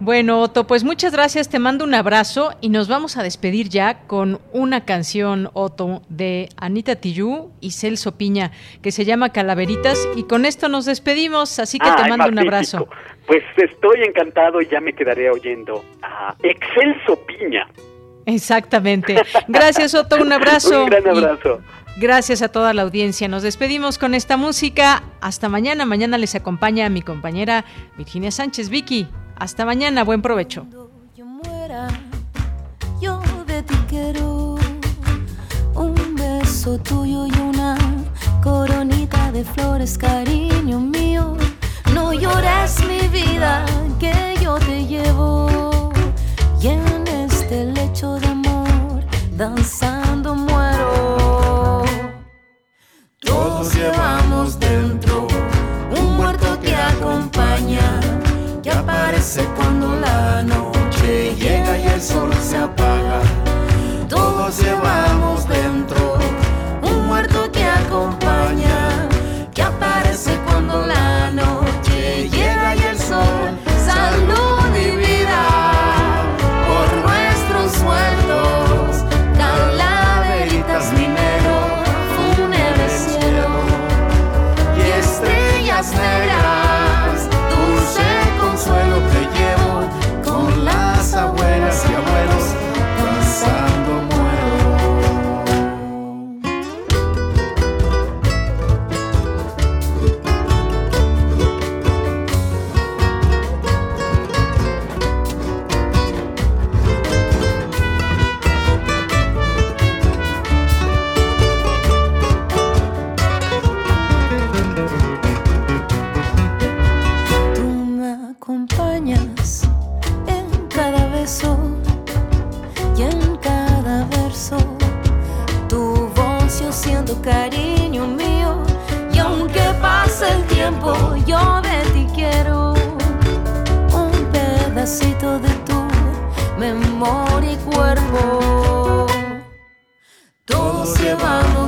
Bueno, Otto, pues muchas gracias, te mando un abrazo y nos vamos a despedir ya con una canción, Otto, de Anita Tillú y Celso Piña, que se llama Calaveritas y con esto nos despedimos, así que te mando un abrazo. Pues estoy encantado y ya me quedaré oyendo a Excelso Piña. Exactamente. *laughs* Gracias, Otto, un abrazo. un gran abrazo. Gracias a toda la audiencia. Nos despedimos con esta música. Hasta mañana. Mañana les acompaña mi compañera Virginia Sánchez. Vicky, hasta mañana. Buen provecho. Yo muera, yo de ti quiero un beso tuyo y una coronita de flores, cariño mío. No llores mi vida, que yo te llevo. Y en este lecho de amor, danzando muero. Todos llevamos dentro cuando la noche llega y el sol se apaga. Todos llevamos cariño mío y aunque pase el tiempo yo de ti quiero un pedacito de tu memoria y cuerpo. Todos llevamos